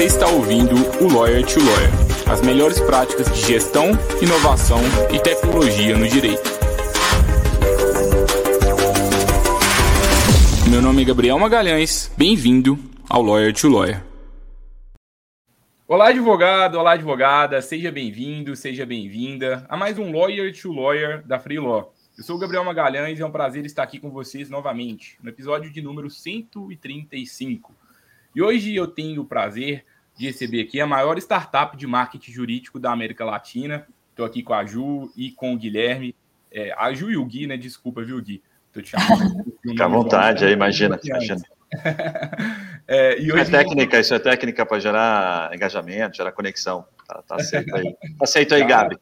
Você está ouvindo o Lawyer to Lawyer, as melhores práticas de gestão, inovação e tecnologia no direito. Meu nome é Gabriel Magalhães, bem-vindo ao Lawyer to Lawyer. Olá, advogado, olá, advogada, seja bem-vindo, seja bem-vinda a mais um Lawyer to Lawyer da Free Law. Eu sou o Gabriel Magalhães e é um prazer estar aqui com vocês novamente, no episódio de número 135. E hoje eu tenho o prazer de receber aqui a maior startup de marketing jurídico da América Latina. Estou aqui com a Ju e com o Guilherme. É, a Ju e o Gui, né? Desculpa, viu, Gui? Tô te chamando. Fica à vontade, aí, imagina. imagina. é, hoje... Isso é técnica, isso é técnica para gerar engajamento, gerar conexão. Tá, tá aceito aí. Tá aceito aí, Gabi.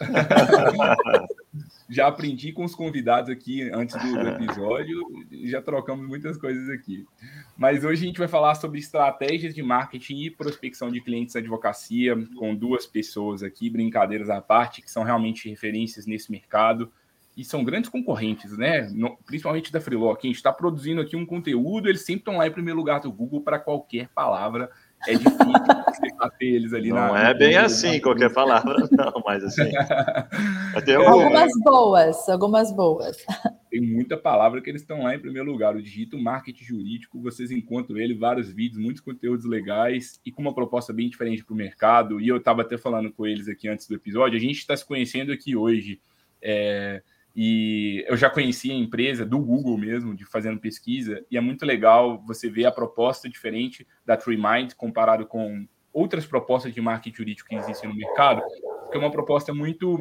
já aprendi com os convidados aqui antes do, episódio, já trocamos muitas coisas aqui. Mas hoje a gente vai falar sobre estratégias de marketing e prospecção de clientes advocacia, com duas pessoas aqui, brincadeiras à parte, que são realmente referências nesse mercado e são grandes concorrentes, né? No, principalmente da Freelock. A gente está produzindo aqui um conteúdo, eles sempre estão lá em primeiro lugar do Google para qualquer palavra é difícil você bater eles ali não na. Não é bem assim, qualquer palavra, não, mas assim. algumas boas, algumas boas. Tem muita palavra que eles estão lá em primeiro lugar. O Digito Marketing Jurídico, vocês encontram ele, vários vídeos, muitos conteúdos legais e com uma proposta bem diferente para o mercado. E eu estava até falando com eles aqui antes do episódio, a gente está se conhecendo aqui hoje. É, e eu já conhecia a empresa do Google mesmo, de fazendo pesquisa, e é muito legal você ver a proposta diferente da TreeMind comparado com outras propostas de marketing jurídico que existem no mercado, porque é uma proposta muito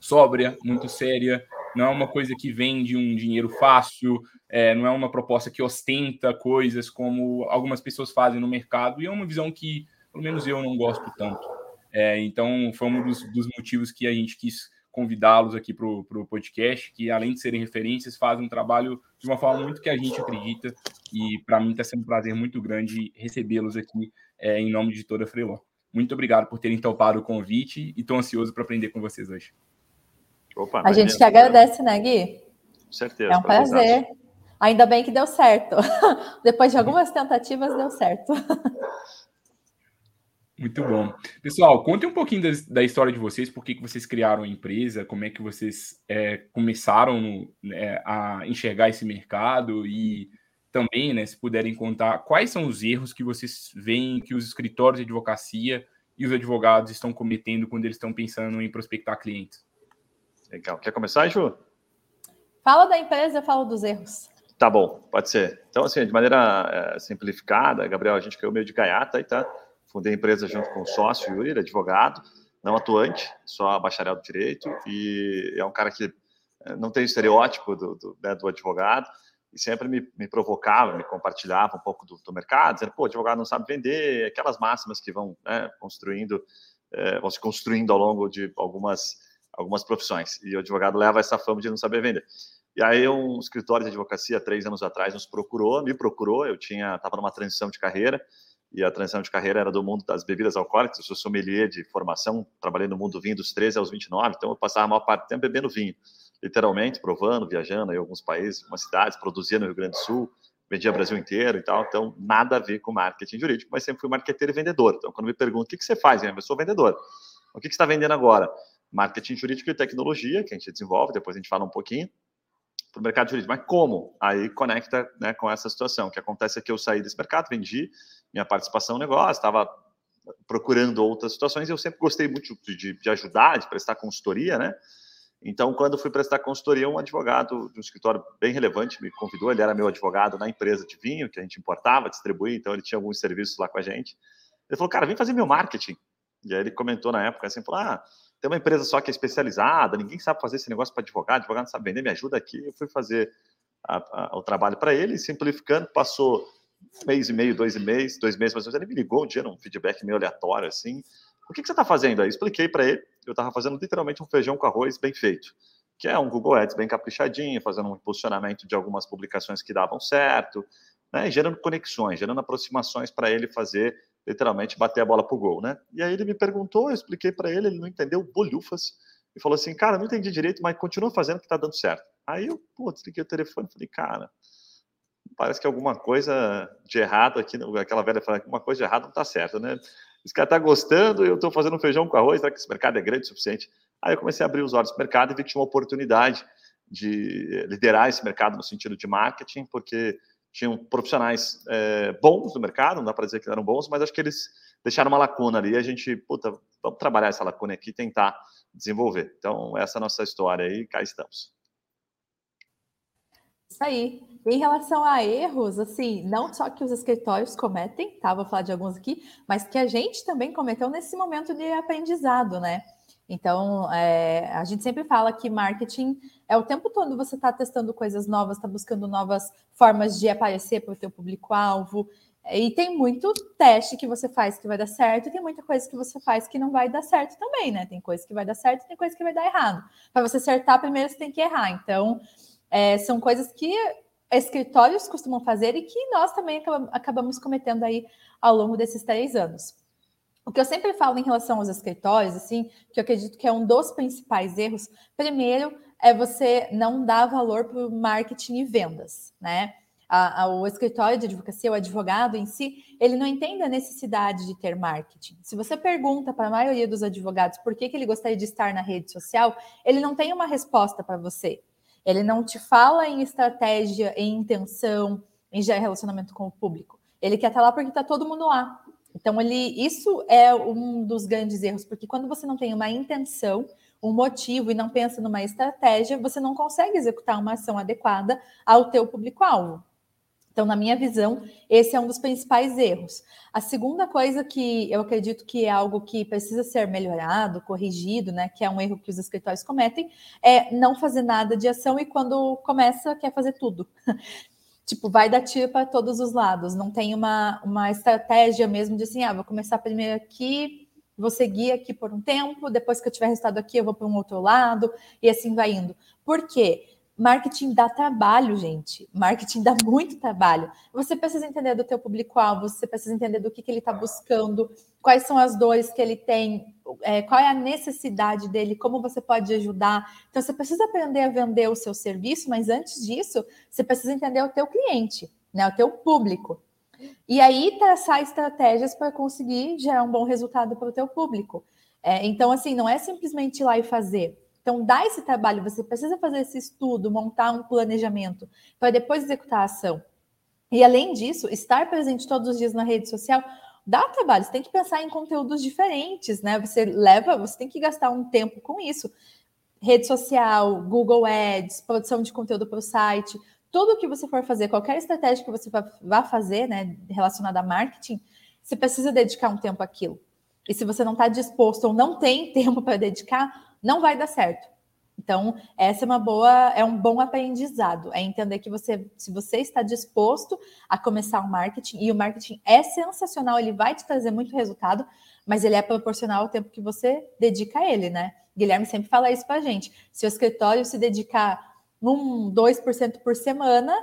sóbria, muito séria, não é uma coisa que vende um dinheiro fácil, é, não é uma proposta que ostenta coisas como algumas pessoas fazem no mercado, e é uma visão que, pelo menos eu, não gosto tanto. É, então, foi um dos, dos motivos que a gente quis convidá-los aqui para o podcast, que além de serem referências, fazem um trabalho de uma forma muito que a gente acredita, e para mim está sendo um prazer muito grande recebê-los aqui é, em nome de toda a Freeló. Muito obrigado por terem topado o convite e estou ansioso para aprender com vocês hoje. Opa, a gente que agradece, né, Gui? Com certeza. É um prazer. Ainda bem que deu certo. Depois de algumas tentativas, deu certo. Muito bom. Pessoal, contem um pouquinho da, da, história de vocês, por que, que vocês criaram a empresa, como é que vocês é, começaram né, a enxergar esse mercado e também, né, se puderem contar, quais são os erros que vocês veem que os escritórios de advocacia e os advogados estão cometendo quando eles estão pensando em prospectar clientes. Legal. Quer começar, Ju? Fala da empresa, eu falo dos erros. Tá bom, pode ser. Então, assim, de maneira é, simplificada, Gabriel, a gente caiu meio de gaiata e tá Fundei a empresa junto com o sócio, Yuri, advogado, não atuante, só bacharel de direito, e é um cara que eh, não tem o estereótipo do, do, né, do advogado, e sempre me, me, provocava, me compartilhava um pouco do, do, mercado, dizendo, pô, advogado não sabe vender, aquelas máximas que vão né, construindo, é, vão se construindo ao longo de algumas, algumas profissões, e o advogado leva essa fama de não saber vender. E aí um escritório de advocacia, três anos atrás, nos procurou, me procurou, eu tinha estava numa transição de carreira, e a transição de carreira era do mundo das bebidas alcoólicas. Eu sou sommelier de formação, trabalhei no mundo do vinho dos 13 aos 29, então eu passava a maior parte do tempo bebendo vinho, literalmente, provando, viajando em alguns países, algumas cidades, produzia no Rio Grande do Sul, vendia Brasil inteiro e tal, então nada a ver com marketing jurídico, mas sempre fui marqueteiro e vendedor. Então, quando me perguntam o que, que você faz, eu sou vendedor. O que, que você está vendendo agora? Marketing jurídico e tecnologia, que a gente desenvolve, depois a gente fala um pouquinho, para o mercado jurídico. Mas como? Aí conecta né, com essa situação. O que acontece é que eu saí desse mercado, vendi, minha participação no negócio, estava procurando outras situações. Eu sempre gostei muito de, de, ajudar, de prestar consultoria, né? Então, quando fui prestar consultoria, um advogado de um escritório bem relevante me convidou. Ele era meu advogado na empresa de vinho que a gente importava, distribuía, então ele tinha alguns serviços lá com a gente. Ele falou, cara, vem fazer meu marketing. E aí ele comentou na época assim, falou, ah, tem uma empresa só que é especializada, ninguém sabe fazer esse negócio para advogado, advogado não sabe vender, me ajuda aqui. Eu fui fazer a, a, o trabalho para ele, simplificando, passou mês e meio, dois meses, dois meses, mas ele me ligou um dia num feedback meio aleatório, assim. O que, que você está fazendo aí? Expliquei para ele. Eu estava fazendo literalmente um feijão com arroz bem feito, que é um Google Ads bem caprichadinho, fazendo um posicionamento de algumas publicações que davam certo, né? gerando conexões, gerando aproximações para ele fazer, literalmente, bater a bola para o gol. Né? E aí ele me perguntou, eu expliquei para ele, ele não entendeu bolhufas, e falou assim, cara, não entendi direito, mas continua fazendo que está dando certo. Aí eu, pô, desliguei o telefone e falei, cara, parece que alguma coisa de errado aqui, aquela velha fala, alguma coisa de errado não está certa, né? Esse cara está gostando, eu estou fazendo feijão com arroz, será que esse mercado é grande o suficiente? Aí eu comecei a abrir os olhos do mercado e vi que tinha uma oportunidade de liderar esse mercado no sentido de marketing, porque tinham profissionais é, bons no mercado, não dá para dizer que eram bons, mas acho que eles deixaram uma lacuna ali. E a gente, puta, vamos trabalhar essa lacuna aqui e tentar desenvolver. Então, essa é a nossa história aí, cá estamos. Isso aí. Em relação a erros, assim, não só que os escritórios cometem, tá? Vou falar de alguns aqui, mas que a gente também cometeu nesse momento de aprendizado, né? Então, é, a gente sempre fala que marketing é o tempo todo você está testando coisas novas, está buscando novas formas de aparecer para o teu público-alvo. E tem muito teste que você faz que vai dar certo, e tem muita coisa que você faz que não vai dar certo também, né? Tem coisa que vai dar certo, tem coisa que vai dar errado. Para você acertar, primeiro você tem que errar. Então, é, são coisas que escritórios costumam fazer e que nós também acabamos cometendo aí ao longo desses três anos. O que eu sempre falo em relação aos escritórios, assim, que eu acredito que é um dos principais erros, primeiro é você não dar valor para o marketing e vendas, né? A, a, o escritório de advocacia, o advogado em si, ele não entende a necessidade de ter marketing. Se você pergunta para a maioria dos advogados por que, que ele gostaria de estar na rede social, ele não tem uma resposta para você. Ele não te fala em estratégia, em intenção, em relacionamento com o público. Ele quer estar lá porque está todo mundo lá. Então, ele, isso é um dos grandes erros, porque quando você não tem uma intenção, um motivo e não pensa numa estratégia, você não consegue executar uma ação adequada ao teu público-alvo. Então, na minha visão, esse é um dos principais erros. A segunda coisa que eu acredito que é algo que precisa ser melhorado, corrigido, né, que é um erro que os escritórios cometem, é não fazer nada de ação e quando começa quer fazer tudo. tipo, vai dar tiro para todos os lados, não tem uma, uma estratégia mesmo de assim, ah, vou começar primeiro aqui, vou seguir aqui por um tempo, depois que eu tiver resultado aqui, eu vou para um outro lado, e assim vai indo. Por quê? Marketing dá trabalho, gente. Marketing dá muito trabalho. Você precisa entender do teu público-alvo, você precisa entender do que, que ele está buscando, quais são as dores que ele tem, é, qual é a necessidade dele, como você pode ajudar. Então, você precisa aprender a vender o seu serviço, mas antes disso, você precisa entender o teu cliente, né, o teu público. E aí, traçar estratégias para conseguir gerar um bom resultado para o teu público. É, então, assim, não é simplesmente ir lá e fazer então, dá esse trabalho, você precisa fazer esse estudo, montar um planejamento para depois executar a ação. E além disso, estar presente todos os dias na rede social dá trabalho. Você tem que pensar em conteúdos diferentes, né? Você leva, você tem que gastar um tempo com isso. Rede social, Google Ads, produção de conteúdo para o site, tudo que você for fazer, qualquer estratégia que você vá fazer, né, relacionada a marketing, você precisa dedicar um tempo àquilo. E se você não está disposto ou não tem tempo para dedicar, não vai dar certo. Então, essa é uma boa, é um bom aprendizado, é entender que você, se você está disposto a começar o marketing, e o marketing é sensacional, ele vai te trazer muito resultado, mas ele é proporcional ao tempo que você dedica a ele, né? Guilherme sempre fala isso para a gente. Se o escritório se dedicar um 2% por semana,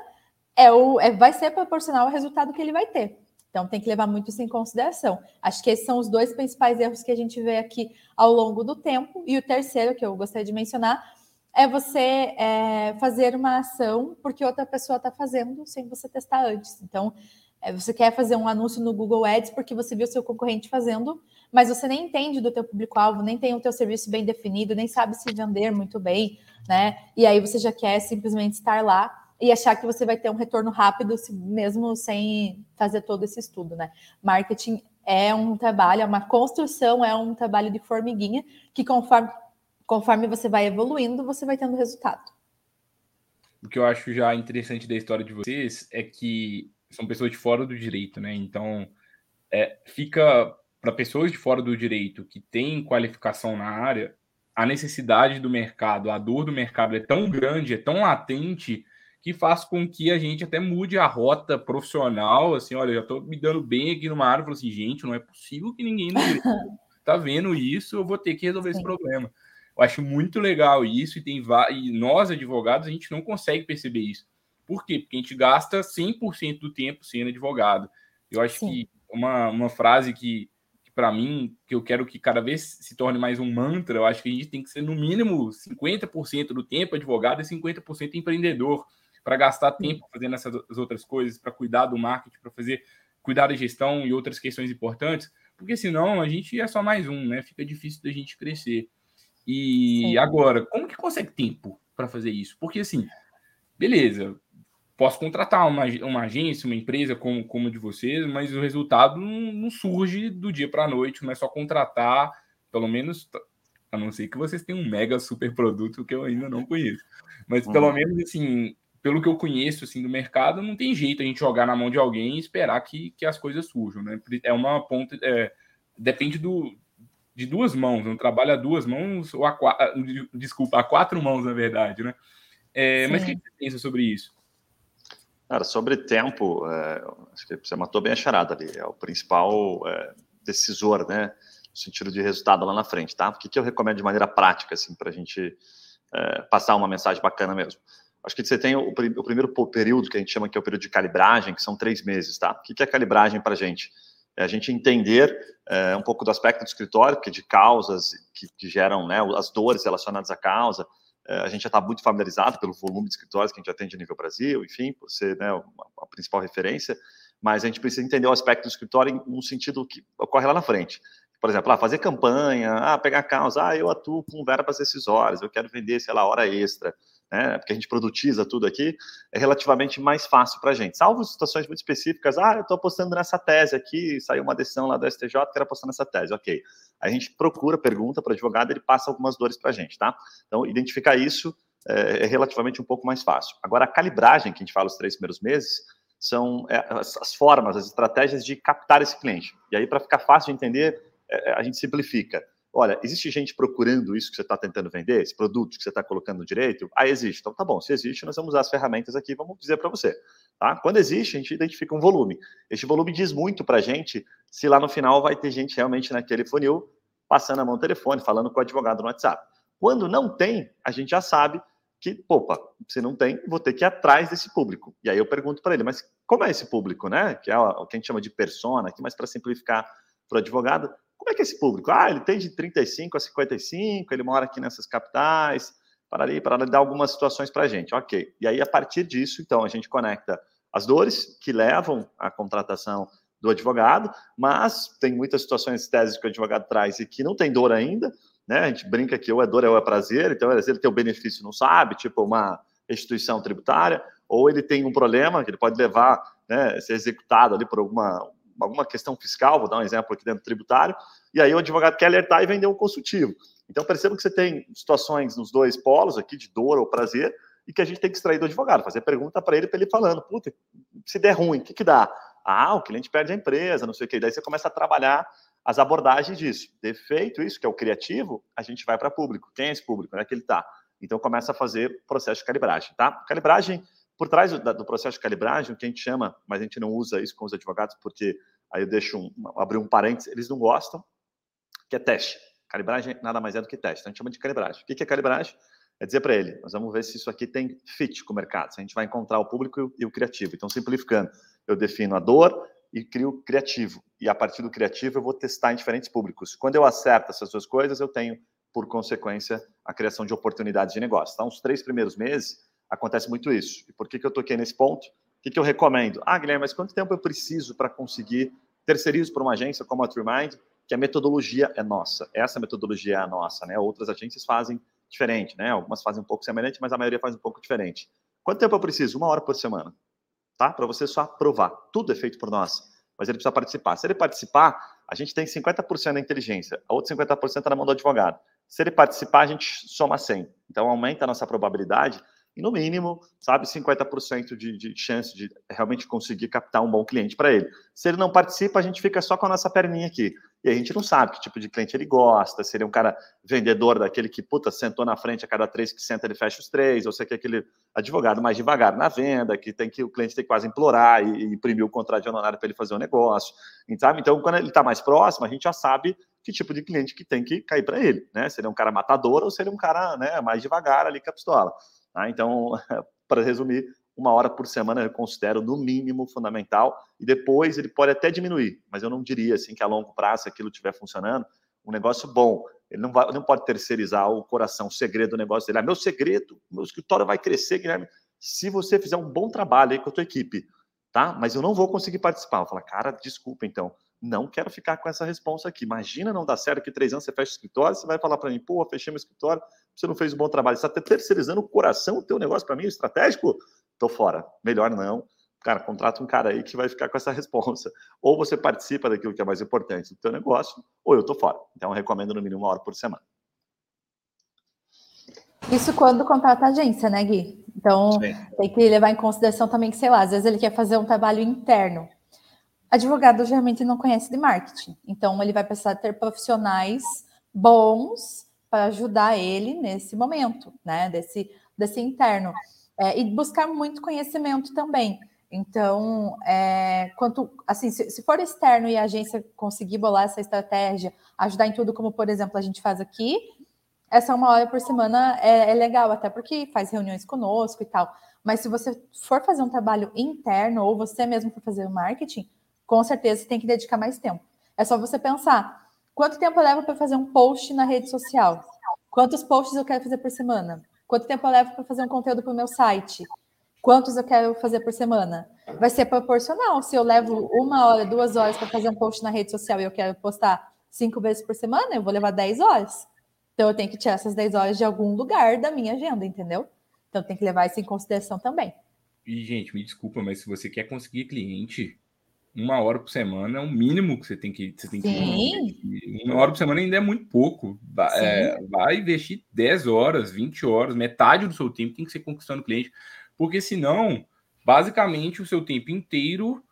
é o, é, vai ser proporcional ao resultado que ele vai ter. Então, tem que levar muito isso em consideração. Acho que esses são os dois principais erros que a gente vê aqui ao longo do tempo. E o terceiro, que eu gostaria de mencionar, é você é, fazer uma ação porque outra pessoa está fazendo sem você testar antes. Então, é, você quer fazer um anúncio no Google Ads porque você viu seu concorrente fazendo, mas você nem entende do teu público-alvo, nem tem o teu serviço bem definido, nem sabe se vender muito bem, né? E aí você já quer simplesmente estar lá e achar que você vai ter um retorno rápido, mesmo sem fazer todo esse estudo, né? Marketing é um trabalho, é uma construção, é um trabalho de formiguinha que conforme, conforme você vai evoluindo, você vai tendo resultado. O que eu acho já interessante da história de vocês é que são pessoas de fora do direito, né? Então, é, fica para pessoas de fora do direito que têm qualificação na área, a necessidade do mercado, a dor do mercado é tão grande, é tão latente que faz com que a gente até mude a rota profissional, assim, olha, já estou me dando bem aqui numa área, falo assim, gente, não é possível que ninguém está vendo isso, eu vou ter que resolver Sim. esse problema. Eu acho muito legal isso e tem e nós advogados a gente não consegue perceber isso. Por quê? Porque a gente gasta 100% do tempo sendo advogado. Eu acho Sim. que uma, uma frase que, que para mim, que eu quero que cada vez se torne mais um mantra, eu acho que a gente tem que ser no mínimo 50% do tempo advogado e 50% empreendedor para gastar tempo fazendo essas outras coisas, para cuidar do marketing, para fazer cuidar da gestão e outras questões importantes, porque senão a gente é só mais um, né? Fica difícil da gente crescer. E Sim. agora, como que consegue tempo para fazer isso? Porque assim, beleza, posso contratar uma, uma agência, uma empresa como, como de vocês, mas o resultado não, não surge do dia para a noite, não é só contratar, pelo menos, a não ser que vocês tenham um mega super produto que eu ainda não conheço. Mas pelo menos assim, pelo que eu conheço assim do mercado, não tem jeito a gente jogar na mão de alguém e esperar que, que as coisas surjam, né? É uma ponta, é, depende do, de duas mãos, um trabalho a duas mãos ou a quatro, desculpa, a quatro mãos na verdade, né? É, mas o que você pensa sobre isso? Cara, sobre tempo, é, acho que você matou bem a charada ali. É o principal é, decisor, né? No sentido de resultado lá na frente, tá? O que, que eu recomendo de maneira prática, assim, para a gente é, passar uma mensagem bacana mesmo? Acho que você tem o, o, primeiro período, que a gente chama que é o período de calibragem, que são três meses, tá? O que, é calibragem para a gente? É a gente entender é, um pouco do aspecto do escritório, que de causas que, que geram né, as dores relacionadas à causa, é, a gente já está muito familiarizado pelo volume de escritórios que a gente atende nível Brasil, enfim, por ser né, a principal referência, mas a gente precisa entender o aspecto do escritório no sentido que ocorre lá na frente. Por exemplo, ah, fazer campanha, ah, pegar causa, ah, eu atuo com verbas decisórias, eu quero vender, sei lá, hora extra, né, porque a gente produtiza tudo aqui, é relativamente mais fácil para a gente. Salvo situações muito específicas, ah, eu estou apostando nessa tese aqui, saiu uma decisão lá do STJ, quero apostar nessa tese, ok. A gente procura, pergunta para o advogado, ele passa algumas dores para a gente, tá? Então, identificar isso é, é, relativamente um pouco mais fácil. Agora, a calibragem, que a gente fala os três primeiros meses, são é, as, as, formas, as estratégias de captar esse cliente. E aí, para ficar fácil de entender, é, a gente simplifica. Olha, existe gente procurando isso que você está tentando vender, esse produto que você está colocando direito? Ah, existe. Então tá bom, se existe, nós vamos usar as ferramentas aqui, vamos dizer para você. Tá? Quando existe, a gente identifica um volume. Este volume diz muito para a gente se lá no final vai ter gente realmente naquele funil passando a mão no telefone, falando com o advogado no WhatsApp. Quando não tem, a gente já sabe que, opa, se não tem, vou ter que ir atrás desse público. E aí eu pergunto para ele, mas como é esse público, né? Que é o que a gente chama de persona, aqui, mas para simplificar para o advogado, como é que é esse público? Ah, ele tem de 35 a 55, ele mora aqui nessas capitais, para ali, para dar algumas situações para a gente. Ok. E aí, a partir disso, então, a gente conecta as dores que levam à contratação do advogado, mas tem muitas situações, teses que o advogado traz e que não tem dor ainda, né? A gente brinca que ou é dor ou é prazer, então às vezes ele tem o benefício não sabe, tipo uma restituição tributária, ou ele tem um problema que ele pode levar, né, ser executado ali por alguma alguma questão fiscal, vou dar um exemplo aqui dentro do tributário, e aí o advogado quer alertar e vender um consultivo. Então, perceba que você tem situações nos dois polos aqui, de dor ou prazer, e que a gente tem que extrair do advogado, fazer pergunta para ele, para ele falando, puta, se der ruim, o que, que dá? Ah, o cliente perde a empresa, não sei o que. Daí você começa a trabalhar as abordagens disso. Defeito isso, que é o criativo, a gente vai para público. Quem é esse público? Onde é que ele está? Então começa a fazer processo de calibragem, tá? Calibragem por trás do, do, processo de calibragem, o que a gente chama, mas a gente não usa isso com os advogados, porque aí eu deixo um, abrir um parênteses, eles não gostam, que é teste. Calibragem nada mais é do que teste. Então a gente chama de calibragem. O que é calibragem? É dizer para ele, nós vamos ver se isso aqui tem fit com o mercado, se a gente vai encontrar o público e o, criativo. Então, simplificando, eu defino a dor e crio criativo. E a partir do criativo eu vou testar em diferentes públicos. Quando eu acerto essas duas coisas, eu tenho, por consequência, a criação de oportunidades de negócio. Então, os três primeiros meses, acontece muito isso. E por que, que eu toquei nesse ponto? O que, que eu recomendo? Ah, Guilherme, mas quanto tempo eu preciso para conseguir terceirizo para uma agência como a TreeMind, que a metodologia é nossa. Essa metodologia é a nossa, né? Outras agências fazem diferente, né? Algumas fazem um pouco semelhante, mas a maioria faz um pouco diferente. Quanto tempo eu preciso? Uma hora por semana, tá? Para você só aprovar. Tudo é feito por nós, mas ele precisa participar. Se ele participar, a gente tem 50% da inteligência, a outra 50% está na mão do advogado. Se ele participar, a gente soma 100. Então aumenta a nossa probabilidade e no mínimo, sabe, 50% de, de chance de realmente conseguir captar um bom cliente para ele. Se ele não participa, a gente fica só com a nossa perninha aqui. E a gente não sabe que tipo de cliente ele gosta, se ele é um cara vendedor daquele que, puta, sentou na frente a cada três que senta, ele fecha os três, ou se é aquele advogado mais devagar na venda, que tem que o cliente tem que quase implorar e, e imprimir o contrato de honorário para ele fazer o um negócio. Sabe? Então, quando ele está mais próximo, a gente já sabe que tipo de cliente que tem que cair para ele, né? Se ele é um cara matador ou se ele é um cara né, mais devagar ali com a pistola. Tá? Então, para resumir, uma hora por semana eu considero no mínimo fundamental e depois ele pode até diminuir, mas eu não diria assim que a longo prazo aquilo estiver funcionando, um negócio bom. Ele não, vai, não pode terceirizar o coração, o segredo do negócio dele. Ah, meu segredo, meu escritório vai crescer, Guilherme. se você fizer um bom trabalho aí com a tua equipe, tá? Mas eu não vou conseguir participar. Eu falo, cara, desculpa então, não quero ficar com essa resposta aqui. Imagina não dar certo que três anos você fecha o escritório, você vai falar para mim, pô, fechei meu escritório, você não fez um bom trabalho, você está terceirizando o coração, o teu negócio para mim, estratégico? Tô fora. Melhor não. Cara, contrata um cara aí que vai ficar com essa resposta. Ou você participa daquilo que é mais importante do teu negócio, ou eu tô fora. Então, eu recomendo no mínimo uma hora por semana. Isso quando contrata agência, né, Gui? Então, Sim. tem que levar em consideração também que, sei lá, às vezes ele quer fazer um trabalho interno. Advogado geralmente não conhece de marketing, então ele vai precisar ter profissionais bons para ajudar ele nesse momento, né, desse, desse interno. É, e buscar muito conhecimento também. Então, é, quanto assim, se, se, for externo e a agência conseguir bolar essa estratégia, ajudar em tudo, como por exemplo a gente faz aqui, essa uma hora por semana é, é, legal, até porque faz reuniões conosco e tal. Mas se você for fazer um trabalho interno ou você mesmo for fazer o marketing, com certeza tem que dedicar mais tempo. É só você pensar quanto tempo eu levo para fazer um post na rede social? Quantos posts eu quero fazer por semana? Quanto tempo eu levo para fazer um conteúdo para o meu site? Quantos eu quero fazer por semana? Vai ser proporcional. Se eu levo uma hora, duas horas para fazer um post na rede social e eu quero postar cinco vezes por semana, eu vou levar dez horas. Então eu tenho que tirar essas 10 horas de algum lugar da minha agenda, entendeu? Então tem que levar isso em consideração também. E, gente, me desculpa, mas se você quer conseguir cliente, uma hora por semana é o mínimo que você tem que. Você tem Sim. que uma hora por semana ainda é muito pouco. Vai, é, vai investir 10 horas, 20 horas, metade do seu tempo tem que ser conquistando cliente. Porque senão, basicamente, o seu tempo inteiro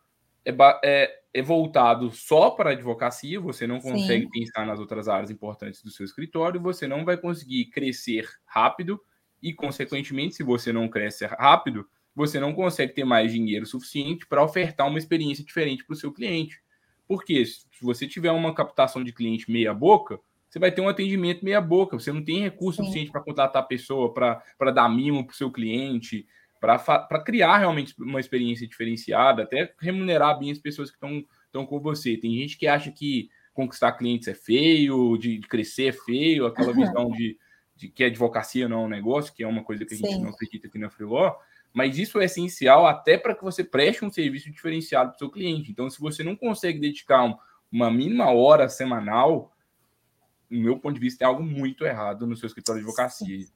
é, é, é voltado só para a advocacia, você não consegue Sim. pensar nas outras áreas importantes do seu escritório, você não vai conseguir crescer rápido e, consequentemente, se você não cresce rápido, você não consegue ter mais dinheiro suficiente para ofertar uma experiência diferente para o seu cliente. Porque se você tiver uma captação de cliente meia boca, você vai ter um atendimento meia boca, você não tem recurso Sim. suficiente para contratar a pessoa, para dar mimo para o seu cliente, para criar realmente uma experiência diferenciada, até remunerar bem as pessoas que estão com você. Tem gente que acha que conquistar clientes é feio, de, de crescer é feio, aquela visão de, de, que a advocacia não é um negócio, que é uma coisa que a gente Sim. não acredita aqui na Freeló, mas isso é essencial até para que você preste um serviço diferenciado para o seu cliente. Então, se você não consegue dedicar um, uma mínima hora semanal, no meu ponto de vista, tem algo muito errado no seu escritório de advocacia. Sim.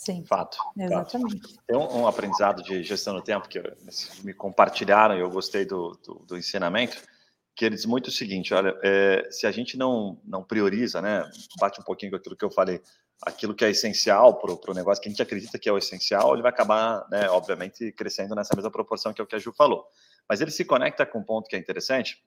Sim. Fato. Exatamente. Fato. Tem um, um, aprendizado de gestão do tempo que me compartilharam e eu gostei do, do, do, ensinamento, que ele diz muito o seguinte: olha, é, se a gente não, não prioriza, né, bate um pouquinho com aquilo que eu falei, aquilo que é essencial para o negócio, que a gente acredita que é o essencial, ele vai acabar, né, obviamente, crescendo nessa mesma proporção que é o que a Ju falou. Mas ele se conecta com um ponto que é interessante,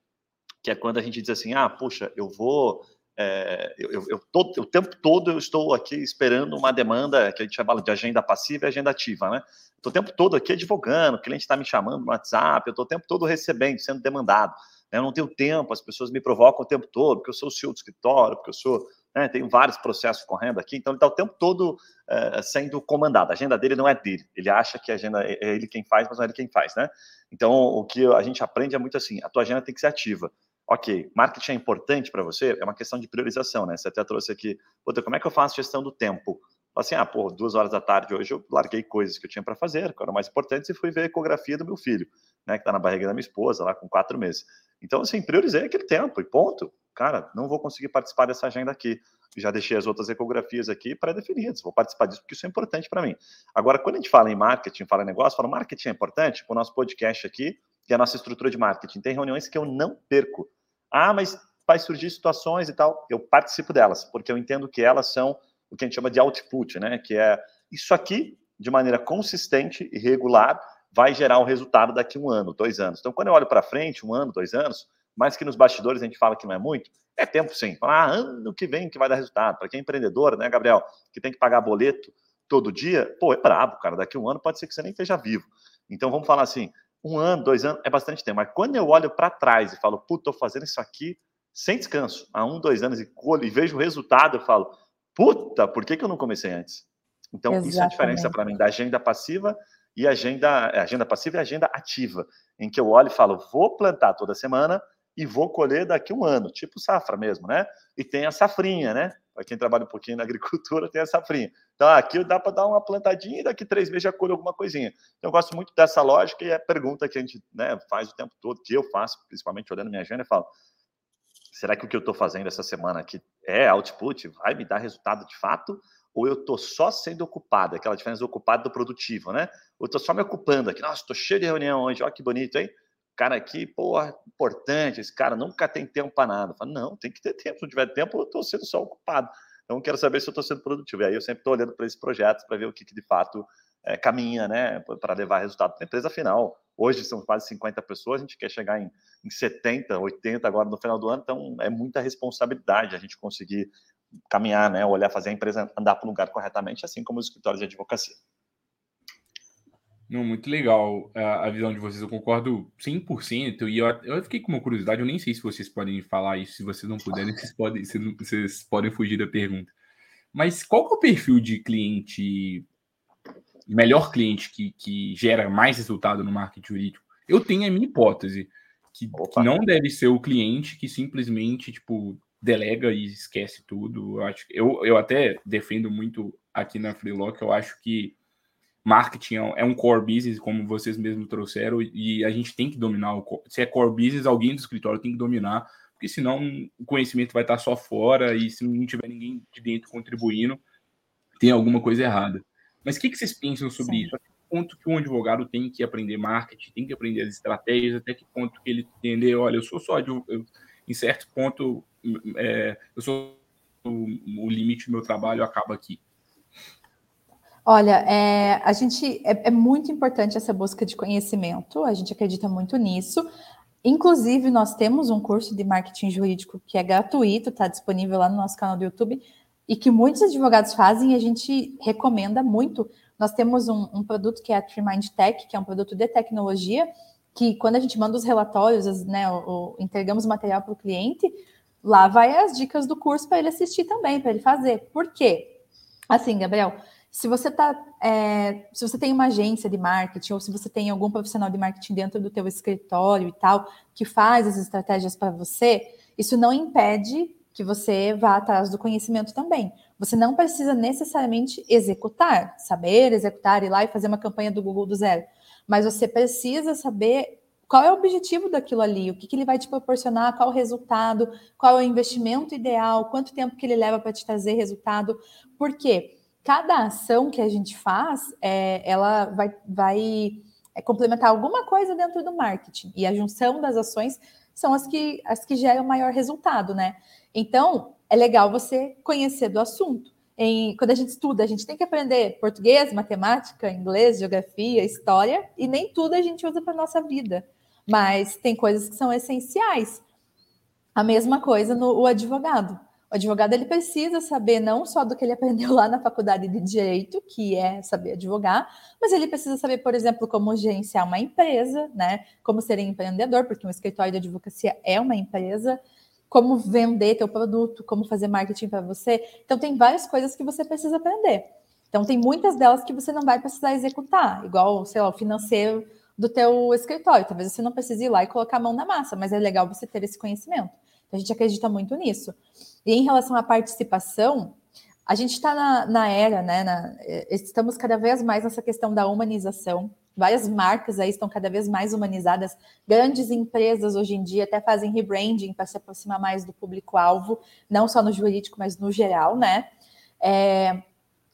que é quando a gente diz assim: ah, puxa, eu vou é, eu, eu, todo, o tempo todo eu estou aqui esperando uma demanda que a gente chama de agenda passiva e agenda ativa, né? Estou o tempo todo aqui advogando, o cliente está me chamando no WhatsApp, eu estou o tempo todo recebendo, sendo demandado. Né? Eu não tenho tempo, as pessoas me provocam o tempo todo, porque eu sou o CEO do escritório, porque eu sou, né, tenho vários processos correndo aqui, então ele está o tempo todo é, sendo comandado. A agenda dele não é dele, ele acha que a agenda é, é ele quem faz, mas não é ele quem faz, né? Então o que a gente aprende é muito assim: a tua agenda tem que ser ativa ok, marketing é importante para você, é uma questão de priorização, né? Você até trouxe aqui, puta, como é que eu faço gestão do tempo? Assim, ah, pô, duas horas da tarde hoje eu larguei coisas que eu tinha para fazer, que eram mais importantes, e fui ver a ecografia do meu filho, né, que está na barriga da minha esposa, lá com quatro meses. Então, assim, priorizei aquele tempo e ponto. Cara, não vou conseguir participar dessa agenda aqui. Já deixei as outras ecografias aqui pré-definidas. Vou participar disso porque isso é importante para mim. Agora, quando a gente fala em marketing, fala em negócio, fala marketing é importante, o nosso podcast aqui, que é a nossa estrutura de marketing. Tem reuniões que eu não perco ah, mas vai surgir situações e tal. Eu participo delas, porque eu entendo que elas são o que a gente chama de output, né? Que é isso aqui, de maneira consistente e regular, vai gerar um resultado daqui um ano, dois anos. Então, quando eu olho para frente, um ano, dois anos, mais que nos bastidores a gente fala que não é muito, é tempo sim. Ah, ano que vem que vai dar resultado. Para quem é empreendedor, né, Gabriel, que tem que pagar boleto todo dia, pô, é brabo, cara. Daqui um ano pode ser que você nem esteja vivo. Então, vamos falar assim, um ano, dois anos é bastante tempo. Mas quando eu olho para trás e falo, puta, estou fazendo isso aqui sem descanso, há um, dois anos e colho e vejo o resultado, eu falo, puta, por que, que eu não comecei antes? Então, Exatamente. isso é a diferença para mim da agenda passiva e agenda, é, agenda passiva e agenda ativa, em que eu olho e falo, vou plantar toda semana e vou colher daqui um ano, tipo safra mesmo, né? E tem a safrinha, né? Para quem trabalha um pouquinho na agricultura, tem a safrinha. Então, aqui dá para dar uma plantadinha e daqui três meses já colhe alguma coisinha. Então, eu gosto muito dessa lógica e é a pergunta que a gente né, faz o tempo todo, que eu faço, principalmente olhando minha agenda, eu falo, será que o que eu estou fazendo essa semana aqui é output? Vai me dar resultado de fato? Ou eu estou só sendo ocupado? Aquela diferença ocupado do produtivo, né? Ou estou só me ocupando aqui? Nossa, estou cheio de reunião hoje, olha que bonito, hein? Cara aqui, pô, importante, esse cara nunca tem tempo para nada. Falo, não, tem que ter tempo. Se não tiver tempo, eu estou sendo só ocupado. Então, quero saber se eu estou sendo produtivo. E aí eu sempre estou olhando para esses projetos para ver o que, que de fato é, caminha, né, para levar resultado para a empresa final. Hoje são quase 50 pessoas, a gente quer chegar em, em 70, 80 agora no final do ano, então é muita responsabilidade a gente conseguir caminhar, né, olhar, fazer a empresa andar para o lugar corretamente, assim como os escritórios de advocacia. Não, muito legal a, visão de vocês, eu concordo 100%. E eu, eu fiquei com uma curiosidade, eu nem sei se vocês podem falar isso, se vocês não puderem, vocês podem, vocês podem fugir da pergunta. Mas qual é o perfil de cliente melhor cliente que, que gera mais resultado no marketing jurídico? Eu tenho a minha hipótese, que, que, não deve ser o cliente que simplesmente, tipo, delega e esquece tudo. Eu, acho, eu, eu até defendo muito aqui na Freelock, eu acho que marketing é um é core business, como vocês mesmos trouxeram, e a gente tem que dominar o Se é core business, alguém do escritório tem que dominar, porque senão o conhecimento vai estar só fora e se não tiver ninguém de dentro contribuindo, tem alguma coisa errada. Mas o que, que vocês pensam sobre Sim. isso? Até que ponto que um advogado tem que aprender marketing, tem que aprender as estratégias, até que ponto que ele entender, olha, eu sou só advogado, em certo ponto, é, eu sou o, o, limite do meu trabalho acaba aqui. Olha, é, a gente é, é muito importante essa busca de conhecimento, a gente acredita muito nisso. Inclusive, nós temos um curso de marketing jurídico que é gratuito, está disponível lá no nosso canal do YouTube, e que muitos advogados fazem e a gente recomenda muito. Nós temos um, um produto que é a TreeMind Tech, que é um produto de tecnologia, que quando a gente manda os relatórios, né, o, o, entregamos material para o cliente, lá vai as dicas do curso para ele assistir também, para ele fazer. Por quê? Assim, Gabriel, se você tá, é, se você tem uma agência de marketing ou se você tem algum profissional de marketing dentro do teu escritório e tal que faz as estratégias para você, isso não impede que você vá atrás do conhecimento também. Você não precisa necessariamente executar, saber executar, ir lá e fazer uma campanha do Google do zero. Mas você precisa saber qual é o objetivo daquilo ali, o que, que ele vai te proporcionar, qual o resultado, qual é o investimento ideal, quanto tempo que ele leva para te trazer resultado. Porque cada ação que a gente faz, é, ela vai, vai é, complementar alguma coisa dentro do marketing. E a junção das ações são as que, as que geram maior resultado, né? Então, é legal você conhecer do assunto. Em, quando a gente estuda, a gente tem que aprender português, matemática, inglês, geografia, história, e nem tudo a gente usa para nossa vida. Mas tem coisas que são essenciais. A mesma coisa no o advogado. O advogado ele precisa saber não só do que ele aprendeu lá na faculdade de direito, que é saber advogar, mas ele precisa saber, por exemplo, como gerenciar uma empresa, né? Como ser empreendedor, porque um escritório de advocacia é uma empresa como vender teu produto, como fazer marketing para você. Então tem várias coisas que você precisa aprender. Então tem muitas delas que você não vai precisar executar, igual, sei lá, o financeiro do teu escritório. Talvez você não precise ir lá e colocar a mão na massa, mas é legal você ter esse conhecimento. A gente acredita muito nisso. E em relação à participação, a gente está na, na, era, né? Na, estamos cada vez mais nessa questão da humanização. Várias marcas aí estão cada vez mais humanizadas. Grandes empresas hoje em dia até fazem rebranding para se aproximar mais do público-alvo, não só no jurídico, mas no geral, né? É,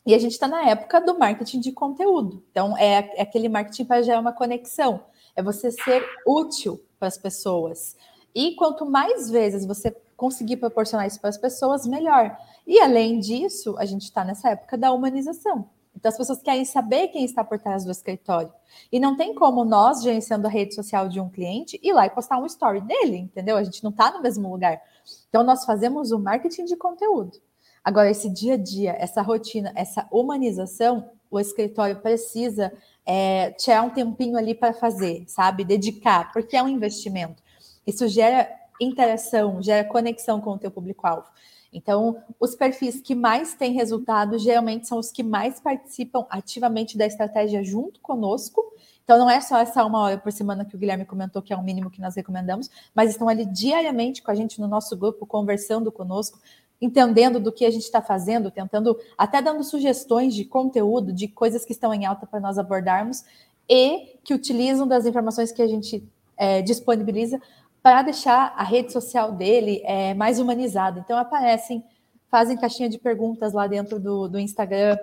e a gente está na época do marketing de conteúdo. Então, é, é aquele marketing para gerar uma conexão. É você ser útil para as pessoas. E quanto mais vezes você conseguir proporcionar isso para as pessoas, melhor. E além disso, a gente está nessa época da humanização. Então, as pessoas querem saber quem está por trás do escritório. E não tem como nós, gerenciando a rede social de um cliente, ir lá e postar um story dele, entendeu? A gente não está no mesmo lugar. Então, nós fazemos o marketing de conteúdo. Agora, esse dia a dia, essa rotina, essa humanização, o escritório precisa é, tirar um tempinho ali para fazer, sabe? Dedicar, porque é um investimento. Isso gera interação, gera conexão com o teu público-alvo. Então, os perfis que mais têm resultado geralmente são os que mais participam ativamente da estratégia junto conosco. Então, não é só essa uma hora por semana que o Guilherme comentou que é o mínimo que nós recomendamos, mas estão ali diariamente com a gente no nosso grupo, conversando conosco, entendendo do que a gente está fazendo, tentando, até dando sugestões de conteúdo, de coisas que estão em alta para nós abordarmos e que utilizam das informações que a gente é, disponibiliza para deixar a rede social dele é, mais humanizada. Então, aparecem, fazem caixinha de perguntas lá dentro do, do Instagram,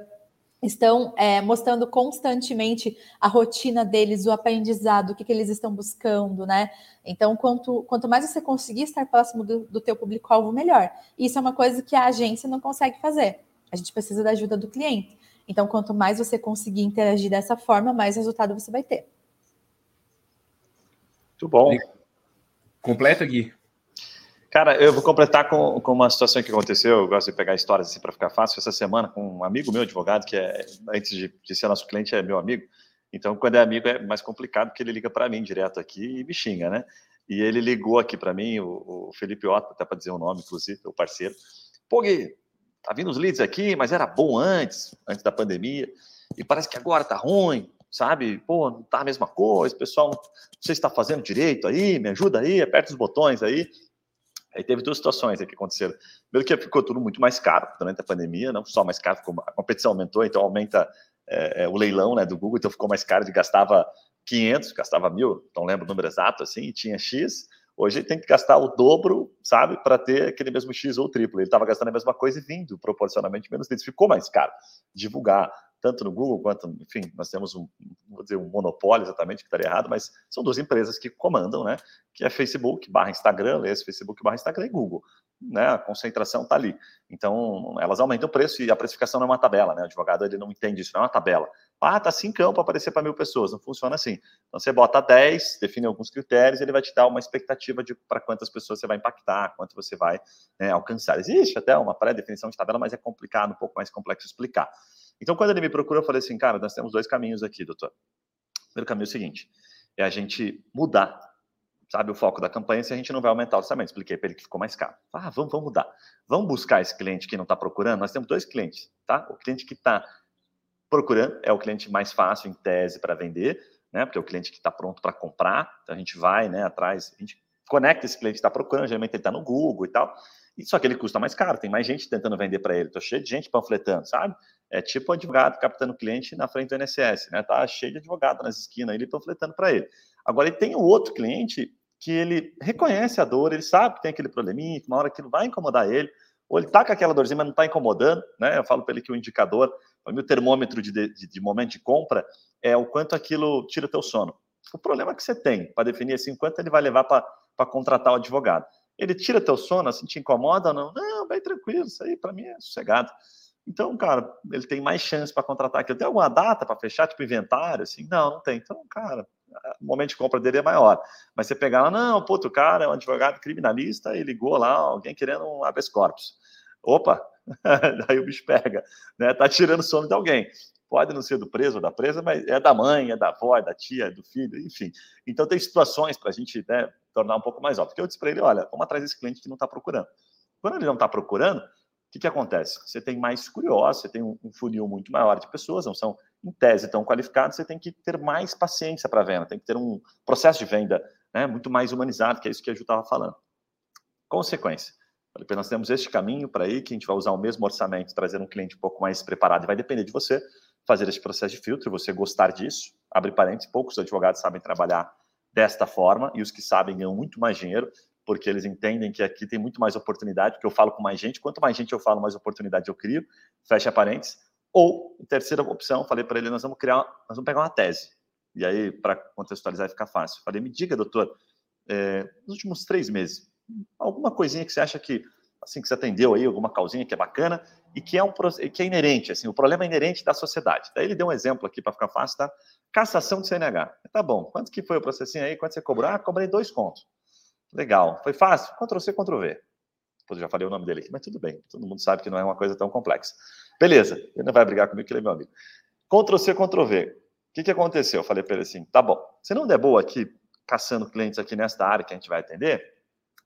estão é, mostrando constantemente a rotina deles, o aprendizado, o que, que, eles estão buscando, né? Então, quanto, quanto mais você conseguir estar próximo do, do teu público-alvo, melhor. Isso é uma coisa que a agência não consegue fazer. A gente precisa da ajuda do cliente. Então, quanto mais você conseguir interagir dessa forma, mais resultado você vai ter. Muito bom. Completa, Gui. Cara, eu vou completar com, com uma situação que aconteceu. Eu gosto de pegar histórias assim para ficar fácil. Essa semana, com um amigo meu, advogado, que é, antes de, de ser nosso cliente, é meu amigo. Então, quando é amigo, é mais complicado, porque ele liga para mim direto aqui e me xinga, né? E ele ligou aqui para mim, o, o Felipe Otto, até para dizer o nome, inclusive, o parceiro. Pô, Gui, tá vindo os leads aqui, mas era bom antes, antes da pandemia, e parece que agora tá ruim, sabe? Pô, não tá a mesma coisa, pessoal, não sei se está fazendo direito aí, me ajuda aí, aperta os botões aí. Aí teve duas situações que aconteceram. Primeiro que ficou tudo muito mais caro durante a pandemia, não só mais caro, a competição aumentou, então aumenta é, é, o leilão né, do Google, então ficou mais caro, ele gastava 500, gastava mil, não lembro o número exato, assim, tinha X, hoje ele tem que gastar o dobro, sabe, para ter aquele mesmo X ou triplo. Ele estava gastando a mesma coisa e vindo proporcionalmente menos leads. Ficou mais caro divulgar tanto no Google quanto, enfim, nós temos um, vou dizer, um monopólio exatamente, que estaria errado, mas são duas empresas que comandam, né? Que é Facebook barra Instagram, esse Facebook barra Instagram e Google. Né, a concentração está ali. Então, elas aumentam o preço e a precificação não é uma tabela, né? O advogado ele não entende isso, não é uma tabela. Ah, tá cincão para aparecer para mil pessoas. Não funciona assim. Então, você bota 10, define alguns critérios, ele vai te dar uma expectativa de para quantas pessoas você vai impactar, quanto você vai né, alcançar. Existe até uma pré-definição de tabela, mas é complicado, um pouco mais complexo explicar. Então, quando ele me procurou, eu falei assim, cara, nós temos dois caminhos aqui, doutor. O primeiro caminho é o seguinte, é a gente mudar, sabe, o foco da campanha se a gente não vai aumentar o orçamento. Expliquei para ele que ficou mais caro. Ah, vamos, vamos mudar. Vamos buscar esse cliente que não está procurando. Nós temos dois clientes, tá? O cliente que está procurando é o cliente mais fácil, em tese, para vender, né? Porque é o cliente que está pronto para comprar. Então, a gente vai, né, atrás, a gente conecta esse cliente que está procurando, geralmente ele está no Google e tal. Só que ele custa mais caro, tem mais gente tentando vender para ele. Estou cheio de gente panfletando, sabe? É tipo um advogado captando cliente na frente do INSS, né? Tá cheio de advogado nas esquinas, ele panfletando para ele. Agora ele tem um outro cliente que ele reconhece a dor, ele sabe que tem aquele probleminha, que uma hora aquilo vai incomodar ele, ou ele tá com aquela dorzinha, mas não está incomodando, né? Eu falo para ele que o indicador, o meu termômetro de, de, de, momento de compra é o quanto aquilo tira o teu sono. O problema que você tem para definir assim, quanto ele vai levar para contratar o advogado. Ele tira teu sono, assim, te incomoda ou não? Não, vai tranquilo, isso aí para mim é sossegado. Então, cara, ele tem mais chance para contratar aquilo. Tem alguma data para fechar, tipo inventário, assim? Não, não tem. Então, cara, o momento de compra dele é maior. Mas você pegar lá, não, puto, o cara é um advogado criminalista e ligou lá alguém querendo um habeas corpus. Opa, daí o bicho pega, né? Tá tirando sono de alguém. Pode não ser do preso ou da presa, mas é da mãe, é da avó, é da tia, é do filho, enfim. Então tem situações para a gente né, tornar um pouco mais óbvio. Porque eu disse para ele, olha, vamos atrás desse cliente que não está procurando. Quando ele não está procurando, o que, que acontece? Você tem mais curiosos, você tem um, um funil muito maior de pessoas, não são, em tese, tão qualificados, você tem que ter mais paciência para a venda, tem que ter um processo de venda né, muito mais humanizado, que é isso que a Ju estava falando. Consequência. Nós temos este caminho para ir, que a gente vai usar o mesmo orçamento, trazer um cliente um pouco mais preparado, e vai depender de você fazer esse processo de filtro, você gostar disso. Abre parênteses, poucos advogados sabem trabalhar desta forma, e os que sabem ganham muito mais dinheiro, porque eles entendem que aqui tem muito mais oportunidade, porque eu falo com mais gente, quanto mais gente eu falo, mais oportunidade eu crio, fecha parênteses. Ou, terceira opção, falei para ele, nós vamos criar, nós vamos pegar uma tese. E aí, para contextualizar, fica fácil. Falei, me diga, doutor, é, nos últimos três meses, alguma coisinha que você acha que, assim, que você atendeu aí, alguma causinha que é bacana e que é, um, que é inerente, assim, o problema é inerente da sociedade. Daí ele deu um exemplo aqui para ficar fácil, tá? Cassação de CNH. Tá bom, quanto que foi o processinho aí? Quanto você cobrou? Ah, cobrei dois contos. Legal. Foi fácil? Ctrl-C, Ctrl-V. Pô, já falei o nome dele aqui, mas tudo bem. Todo mundo sabe que não é uma coisa tão complexa. Beleza, ele não vai brigar comigo, que ele é meu amigo. Ctrl-C, Ctrl-V. O que, que aconteceu? Eu falei para ele assim, tá bom, se não der boa aqui, caçando clientes aqui nesta área que a gente vai atender,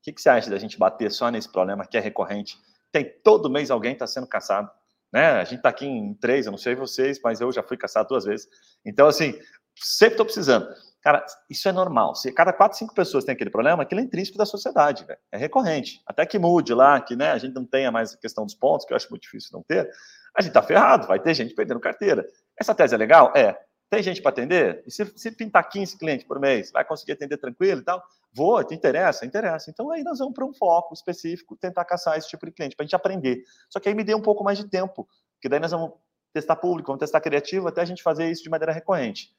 o que, que você acha da gente bater só nesse problema que é recorrente? Tem todo mês alguém está sendo caçado. Né? A gente está aqui em três, eu não sei vocês, mas eu já fui caçado duas vezes. Então, assim, sempre estou precisando. Cara, isso é normal. Se cada quatro, cinco pessoas tem aquele problema, aquilo é intrínseco da sociedade, véio. é recorrente. Até que mude lá, que né, a gente não tenha mais a questão dos pontos, que eu acho muito difícil não ter, a gente tá ferrado, vai ter gente perdendo carteira. Essa tese é legal? É. Tem gente para atender? E se, se pintar 15 clientes por mês, vai conseguir atender tranquilo e tal? Vou, te interessa? Interessa. Então aí nós vamos para um foco específico, tentar caçar esse tipo de cliente, para a gente aprender. Só que aí me dê um pouco mais de tempo, porque daí nós vamos testar público, vamos testar criativo, até a gente fazer isso de maneira recorrente.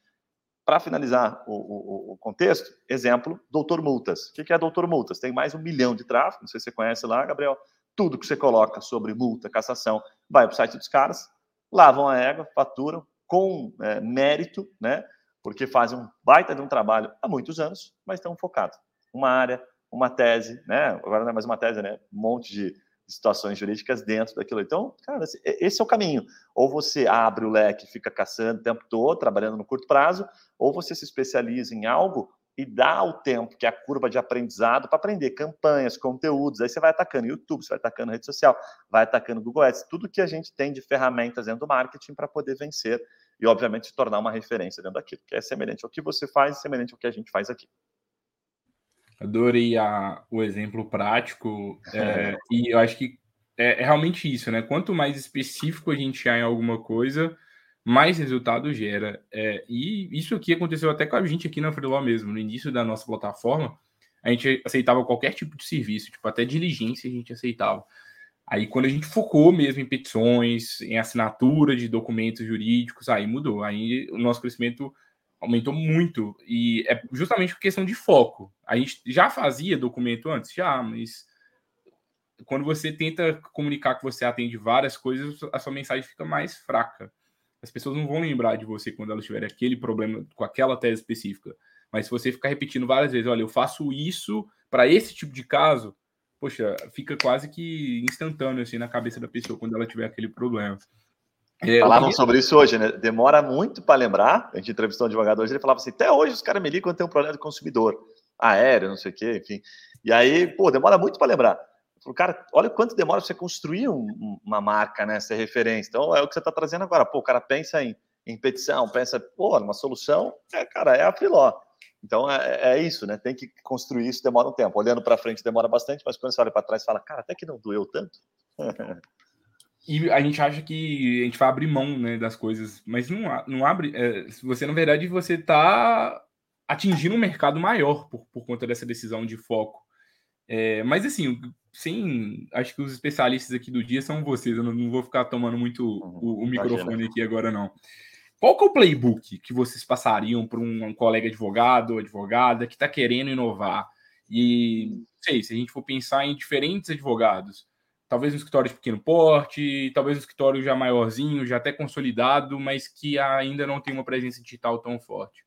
Para finalizar o, o, o, contexto, exemplo, Doutor Multas. O que é Doutor Multas? Tem mais um milhão de tráfego, não sei se você conhece lá, Gabriel. Tudo que você coloca sobre multa, cassação, vai para o site dos caras, lavam a égua, faturam com é, mérito, né? Porque fazem um baita de um trabalho há muitos anos, mas estão focados. Uma área, uma tese, né? Agora não é mais uma tese, né? Um monte de situações jurídicas dentro daquilo. Então, cara, esse é o caminho. Ou você abre o leque, fica caçando o tempo todo, trabalhando no curto prazo, ou você se especializa em algo e dá o tempo, que é a curva de aprendizado, para aprender campanhas, conteúdos. Aí você vai atacando YouTube, você vai atacando rede social, vai atacando Google Ads, tudo que a gente tem de ferramentas dentro do marketing para poder vencer e, obviamente, se tornar uma referência dentro daquilo, que é semelhante ao que você faz e semelhante ao que a gente faz aqui. Adorei a, o exemplo prático, é, e eu acho que é, é, realmente isso, né? Quanto mais específico a gente é em alguma coisa, mais resultado gera. É, e isso aqui aconteceu até com a gente aqui na Freeló mesmo. No início da nossa plataforma, a gente aceitava qualquer tipo de serviço, tipo até diligência a gente aceitava. Aí quando a gente focou mesmo em petições, em assinatura de documentos jurídicos, aí mudou. Aí o nosso crescimento aumentou muito. E é justamente por questão de foco. A gente já fazia documento antes? Já, mas quando você tenta comunicar que você atende várias coisas, a sua mensagem fica mais fraca. As pessoas não vão lembrar de você quando elas tiverem aquele problema com aquela tese específica. Mas se você ficar repetindo várias vezes, olha, eu faço isso para esse tipo de caso, poxa, fica quase que instantâneo assim na cabeça da pessoa quando ela tiver aquele problema. É, Falavam sobre isso hoje, né? Demora muito para lembrar. A gente entrevistou um advogado hoje, ele falava assim: até hoje os caras me ligam quando tem um problema de consumidor, aéreo, não sei o quê, enfim. E aí, pô, demora muito para lembrar. O cara, olha quanto demora você construir um, uma marca, né? Ser referência. Então, é o que você está trazendo agora. Pô, o cara pensa em, em petição, pensa, pô, numa solução, é, cara, é a Filó. Então, é, é, isso, né? Tem que construir isso, demora um tempo. Olhando para frente demora bastante, mas quando você olha para trás, fala, cara, até que não doeu tanto. E a gente acha que a gente vai abrir mão né, das coisas, mas não, não abre. É, você, na verdade, você está atingindo um mercado maior por, por conta dessa decisão de foco. É, mas assim, sim, acho que os especialistas aqui do dia são vocês. Eu não, não vou ficar tomando muito o, o microfone aqui agora, não. Qual que é o playbook que vocês passariam para um colega advogado ou advogada que está querendo inovar? E não sei, se a gente for pensar em diferentes advogados, talvez um escritório de pequeno porte, talvez um escritório já maiorzinho, já até consolidado, mas que ainda não tem uma presença digital tão forte.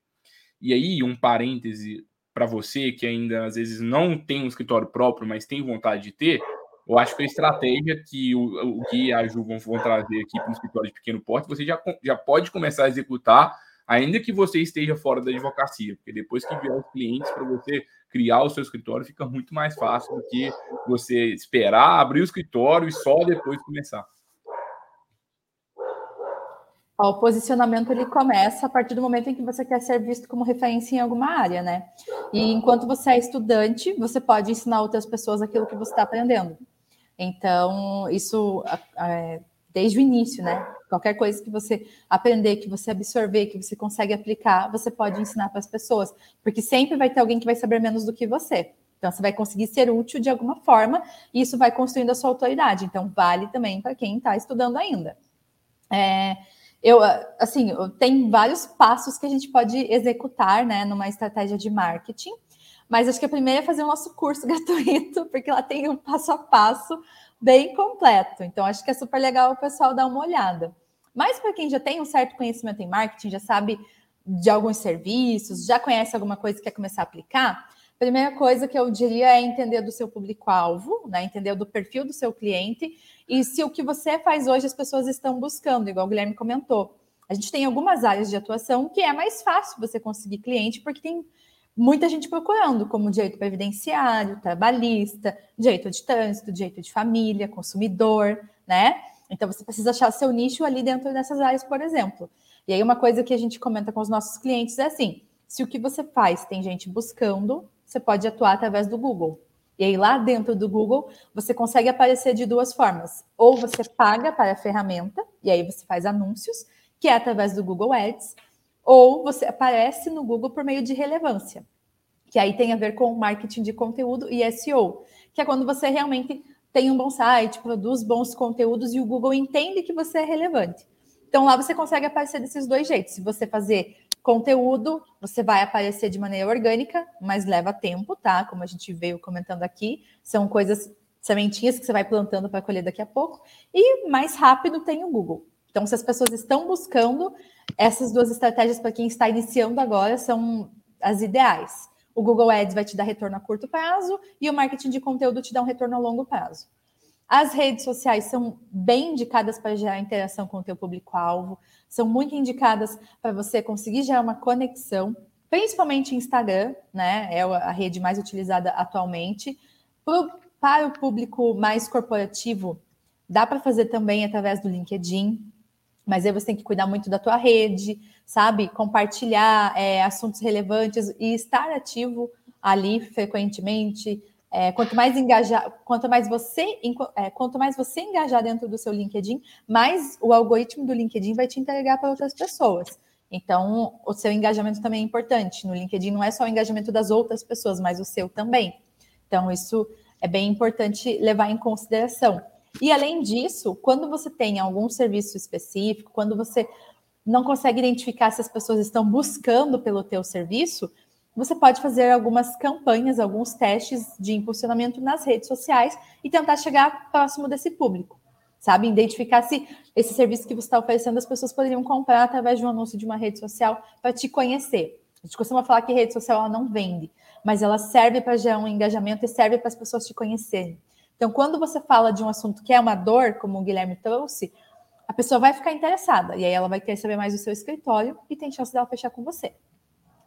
E aí, um parêntese para você que ainda às vezes não tem um escritório próprio, mas tem vontade de ter, eu acho que a estratégia que o, o Gui e a Ju vão, vão trazer aqui para um escritório de pequeno porte, você já, já pode começar a executar, ainda que você esteja fora da advocacia, porque depois que vier os clientes para você criar o seu escritório fica muito mais fácil do que você esperar abrir o escritório e só depois começar. O posicionamento ele começa a partir do momento em que você quer ser visto como referência em alguma área, né? E enquanto você é estudante, você pode ensinar outras pessoas aquilo que você está aprendendo. Então, isso é, desde o início, né? Qualquer coisa que você aprender, que você absorver, que você consegue aplicar, você pode ensinar para as pessoas, porque sempre vai ter alguém que vai saber menos do que você. Então, você vai conseguir ser útil de alguma forma e isso vai construindo a sua autoridade. Então, vale também para quem está estudando ainda. É, eu, assim, tem vários passos que a gente pode executar, né, numa estratégia de marketing. Mas acho que a primeira é fazer o nosso curso gratuito, porque lá tem um passo a passo bem completo. Então, acho que é super legal o pessoal dar uma olhada. Mas para quem já tem um certo conhecimento em marketing, já sabe de alguns serviços, já conhece alguma coisa e quer começar a aplicar, a primeira coisa que eu diria é entender do seu público-alvo, né? entender do perfil do seu cliente e se o que você faz hoje as pessoas estão buscando, igual o Guilherme comentou. A gente tem algumas áreas de atuação que é mais fácil você conseguir cliente, porque tem muita gente procurando, como direito previdenciário, trabalhista, direito de trânsito, direito de família, consumidor, né? Então você precisa achar seu nicho ali dentro dessas áreas, por exemplo. E aí, uma coisa que a gente comenta com os nossos clientes é assim: se o que você faz tem gente buscando, você pode atuar através do Google. E aí, lá dentro do Google, você consegue aparecer de duas formas. Ou você paga para a ferramenta, e aí você faz anúncios, que é através do Google Ads, ou você aparece no Google por meio de relevância, que aí tem a ver com marketing de conteúdo e SEO, que é quando você realmente tem um bom site, produz bons conteúdos e o Google entende que você é relevante. Então lá você consegue aparecer desses dois jeitos. Se você fazer conteúdo, você vai aparecer de maneira orgânica, mas leva tempo, tá? Como a gente veio comentando aqui, são coisas, sementinhas que você vai plantando para colher daqui a pouco. E mais rápido tem o Google. Então, se as pessoas estão buscando, essas duas estratégias para quem está iniciando agora são as ideais. O Google Ads vai te dar retorno a curto prazo e o marketing de conteúdo te dá um retorno a longo prazo. As redes sociais são bem indicadas para gerar interação com o teu público-alvo, são muito indicadas para você conseguir gerar uma conexão, principalmente Instagram, né? É a rede mais utilizada atualmente. Pro, para o público mais corporativo, dá para fazer também através do LinkedIn, mas aí você tem que cuidar muito da tua rede, sabe? Compartilhar é, assuntos relevantes e estar ativo ali frequentemente. É, quanto mais engajar, quanto mais você, é, quanto mais você engajar dentro do seu LinkedIn, mais o algoritmo do LinkedIn vai te entregar para outras pessoas. Então, o seu engajamento também é importante. No LinkedIn não é só o engajamento das outras pessoas, mas o seu também. Então, isso é bem importante levar em consideração. E além disso, quando você tem algum serviço específico, quando você não consegue identificar se as pessoas estão buscando pelo teu serviço, você pode fazer algumas campanhas, alguns testes de impulsionamento nas redes sociais e tentar chegar próximo desse público, sabe? Identificar se esse serviço que você está oferecendo as pessoas poderiam comprar através de um anúncio de uma rede social para te conhecer. A gente costuma falar que rede social não vende, mas ela serve para gerar um engajamento e serve para as pessoas te conhecerem. Então, quando você fala de um assunto que é uma dor, como o Guilherme trouxe, a pessoa vai ficar interessada e aí ela vai querer saber mais do seu escritório e tem chance dela fechar com você.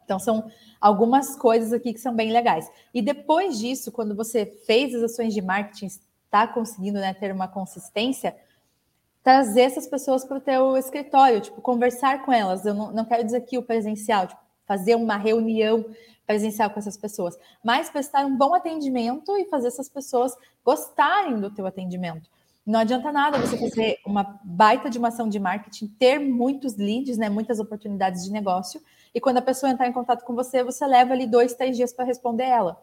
Então, são algumas coisas aqui que são bem legais. E depois disso, quando você fez as ações de marketing, está conseguindo né, ter uma consistência, trazer essas pessoas para o teu escritório, tipo, conversar com elas. Eu não, não quero dizer aqui o presencial, tipo, fazer uma reunião presencial com essas pessoas, mas prestar um bom atendimento e fazer essas pessoas gostarem do teu atendimento. Não adianta nada você fazer uma baita de uma ação de marketing, ter muitos leads, né, muitas oportunidades de negócio, e quando a pessoa entrar em contato com você, você leva ali dois, três dias para responder ela.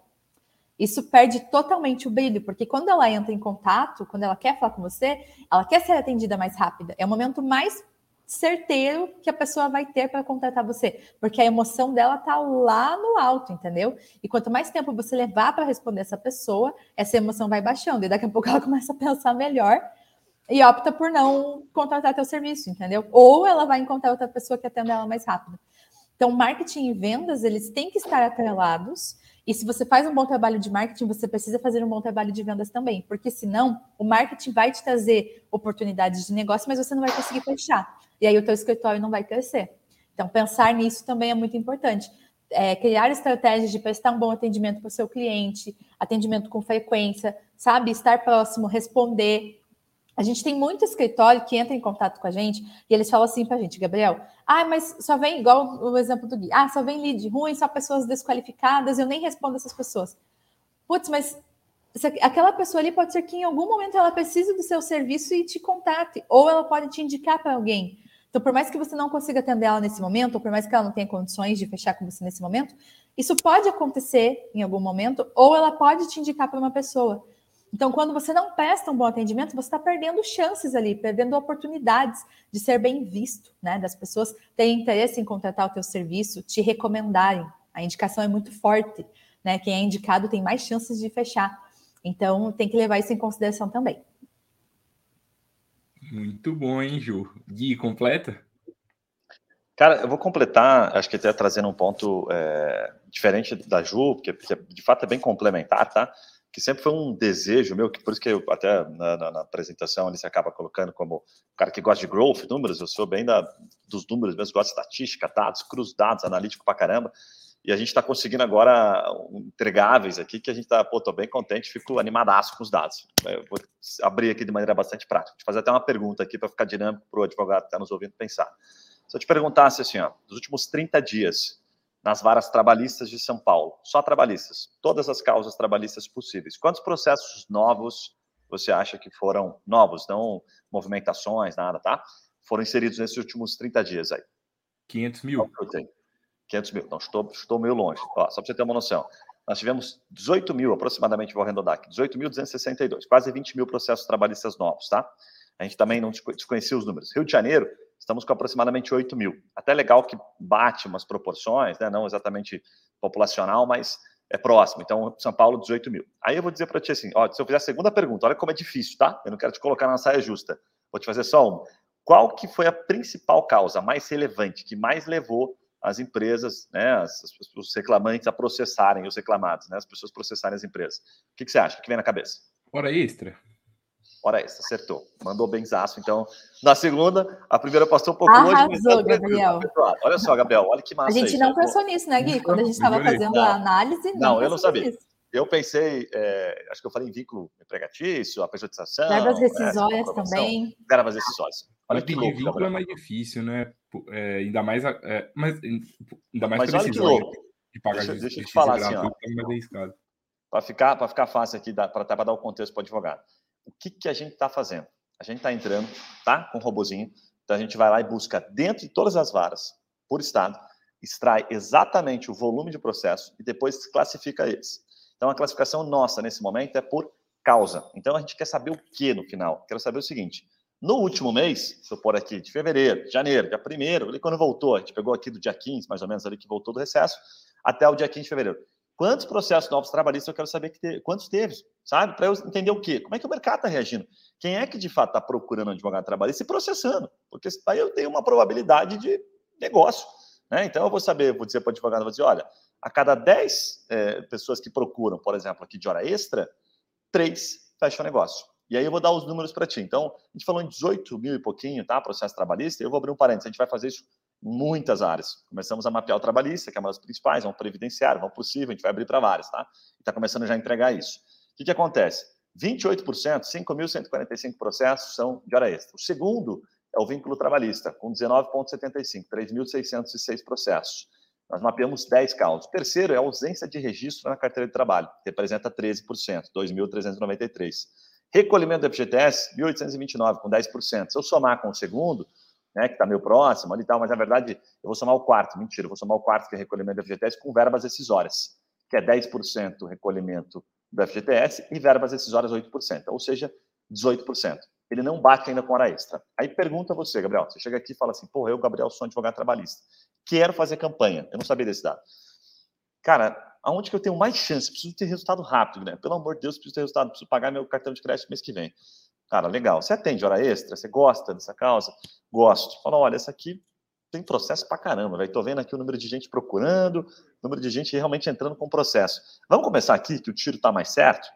Isso perde totalmente o brilho, porque quando ela entra em contato, quando ela quer falar com você, ela quer ser atendida mais rápida. É o momento mais certeiro que a pessoa vai ter para contratar você, porque a emoção dela tá lá no alto, entendeu? E quanto mais tempo você levar para responder essa pessoa, essa emoção vai baixando e daqui a pouco ela começa a pensar melhor e opta por não contratar teu serviço, entendeu? Ou ela vai encontrar outra pessoa que atenda ela mais rápido. Então, marketing e vendas, eles têm que estar atrelados. E se você faz um bom trabalho de marketing, você precisa fazer um bom trabalho de vendas também, porque senão o marketing vai te trazer oportunidades de negócio, mas você não vai conseguir fechar. E aí o teu escritório não vai crescer. Então, pensar nisso também é muito importante. É, criar estratégias de prestar um bom atendimento para o seu cliente, atendimento com frequência, sabe? Estar próximo, responder. A gente tem muito escritório que entra em contato com a gente e eles falam assim para a gente, Gabriel, ah, mas só vem, igual o exemplo do Gui, ah, só vem lead ruim, só pessoas desqualificadas, eu nem respondo essas pessoas. Putz, mas aquela pessoa ali pode ser que em algum momento ela precise do seu serviço e te contate, ou ela pode te indicar para alguém. Então, por mais que você não consiga atender ela nesse momento, ou por mais que ela não tenha condições de fechar com você nesse momento, isso pode acontecer em algum momento, ou ela pode te indicar para uma pessoa. Então, quando você não presta um bom atendimento, você está perdendo chances ali, perdendo oportunidades de ser bem visto, né? Das pessoas terem interesse em contratar o teu serviço, te recomendarem. A indicação é muito forte, né? Quem é indicado tem mais chances de fechar. Então, tem que levar isso em consideração também. Muito bom, hein, Ju? Gui, completa? Cara, eu vou completar, acho que até trazendo um ponto é, diferente da Ju, porque, porque, de fato é bem complementar, tá? Que sempre foi um desejo meu, que por isso que eu até na, na, na apresentação ali se acaba colocando como cara que gosta de growth, números, eu sou bem da, dos números mesmo, gosto de estatística, dados, cruz dados, analítico pra caramba. E a gente está conseguindo agora entregáveis aqui que a gente está, pô, tô bem contente, fico animadaço com os dados. Eu vou abrir aqui de maneira bastante prática. Vou fazer até uma pergunta aqui para ficar dinâmico para o advogado que está nos ouvindo pensar. Se eu te perguntasse assim, ó, dos últimos 30 dias, nas varas trabalhistas de São Paulo, só trabalhistas, todas as causas trabalhistas possíveis, quantos processos novos você acha que foram novos, não movimentações, nada, tá? Foram inseridos nesses últimos 30 dias aí? 500 mil. 500 mil, então estou, estou meio longe. Ó, só para você ter uma noção. Nós tivemos 18 mil, aproximadamente, vou arredondar aqui, 18.262, quase 20 mil processos trabalhistas novos, tá? A gente também não desconhecia os números. Rio de Janeiro, estamos com aproximadamente 8 mil. Até legal que bate umas proporções, né? não exatamente populacional, mas é próximo. Então, São Paulo, 18 mil. Aí eu vou dizer para ti assim: ó, se eu fizer a segunda pergunta, olha como é difícil, tá? Eu não quero te colocar na saia justa. Vou te fazer só uma. Qual que foi a principal causa mais relevante, que mais levou as empresas, né, as, os reclamantes a processarem os reclamados, né, as pessoas processarem as empresas? O que, que você acha? O que vem na cabeça? Hora extra. Hora extra, acertou. Mandou benzaço. Então, na segunda, a primeira passou um pouco Arrasou, longe. Mas Gabriel. Olha só, Gabriel, olha que massa. A gente aí, não pensou nisso, né, Gui? Quando a gente estava fazendo a análise. Não, não eu não sabia. Nisso. Eu pensei, é, acho que eu falei em vínculo empregatício, a pejotização. Verbas decisórias né, também. Verbas decisórias. Olha que louco. vínculo é mais difícil, né? É, ainda mais, é, mas, ainda mais mas olha que louco. De pagar deixa, deixa eu te falar assim, ó. É para ficar, ficar fácil aqui, para dar o contexto para o advogado o que, que a gente está fazendo? A gente está entrando, tá? Com um robozinho. Então a gente vai lá e busca dentro de todas as varas, por estado, extrai exatamente o volume de processo e depois classifica eles. Então a classificação nossa nesse momento é por causa. Então a gente quer saber o que no final? Quero saber o seguinte: no último mês, se eu pôr aqui de fevereiro, janeiro, dia primeiro, ali quando voltou, a gente pegou aqui do dia 15, mais ou menos ali que voltou do recesso, até o dia 15 de fevereiro. Quantos processos novos trabalhistas eu quero saber que teve, quantos teve, sabe? Para eu entender o quê? Como é que o mercado está reagindo? Quem é que de fato está procurando um advogado trabalhista e processando? Porque aí eu tenho uma probabilidade de negócio. Né? Então eu vou saber, vou dizer para o advogado, vou dizer, olha, a cada 10 é, pessoas que procuram, por exemplo, aqui de hora extra, três fecham o negócio. E aí eu vou dar os números para ti. Então, a gente falou em 18 mil e pouquinho, tá? Processo trabalhista, eu vou abrir um parênteses, a gente vai fazer isso muitas áreas. Começamos a mapear o trabalhista, que é uma das principais, vamos previdenciário, vamos possível, a gente vai abrir para várias, tá? Está começando já a entregar isso. O que, que acontece? 28%, 5.145 processos são de hora extra. O segundo é o vínculo trabalhista, com 19,75, 3.606 processos. Nós mapeamos 10 causas. O terceiro é a ausência de registro na carteira de trabalho, que representa 13%, 2.393. Recolhimento do FGTS, 1.829, com 10%. Se eu somar com o segundo, né, que está meio próximo ali e tal, mas na verdade eu vou somar o quarto, mentira, eu vou somar o quarto, que é recolhimento do FGTS, com verbas decisórias, que é 10% recolhimento do FGTS e verbas decisórias 8%, ou seja, 18%. Ele não bate ainda com hora extra. Aí pergunta você, Gabriel, você chega aqui e fala assim, pô, eu, Gabriel, sou advogado trabalhista, quero fazer campanha, eu não sabia desse dado. Cara, aonde que eu tenho mais chance? Preciso ter resultado rápido, né? Pelo amor de Deus, preciso ter resultado, preciso pagar meu cartão de crédito mês que vem. Cara, legal. Você atende hora extra? Você gosta dessa causa? Gosto. Fala, olha, essa aqui tem processo pra caramba, velho. Tô vendo aqui o número de gente procurando, o número de gente realmente entrando com processo. Vamos começar aqui, que o tiro tá mais certo?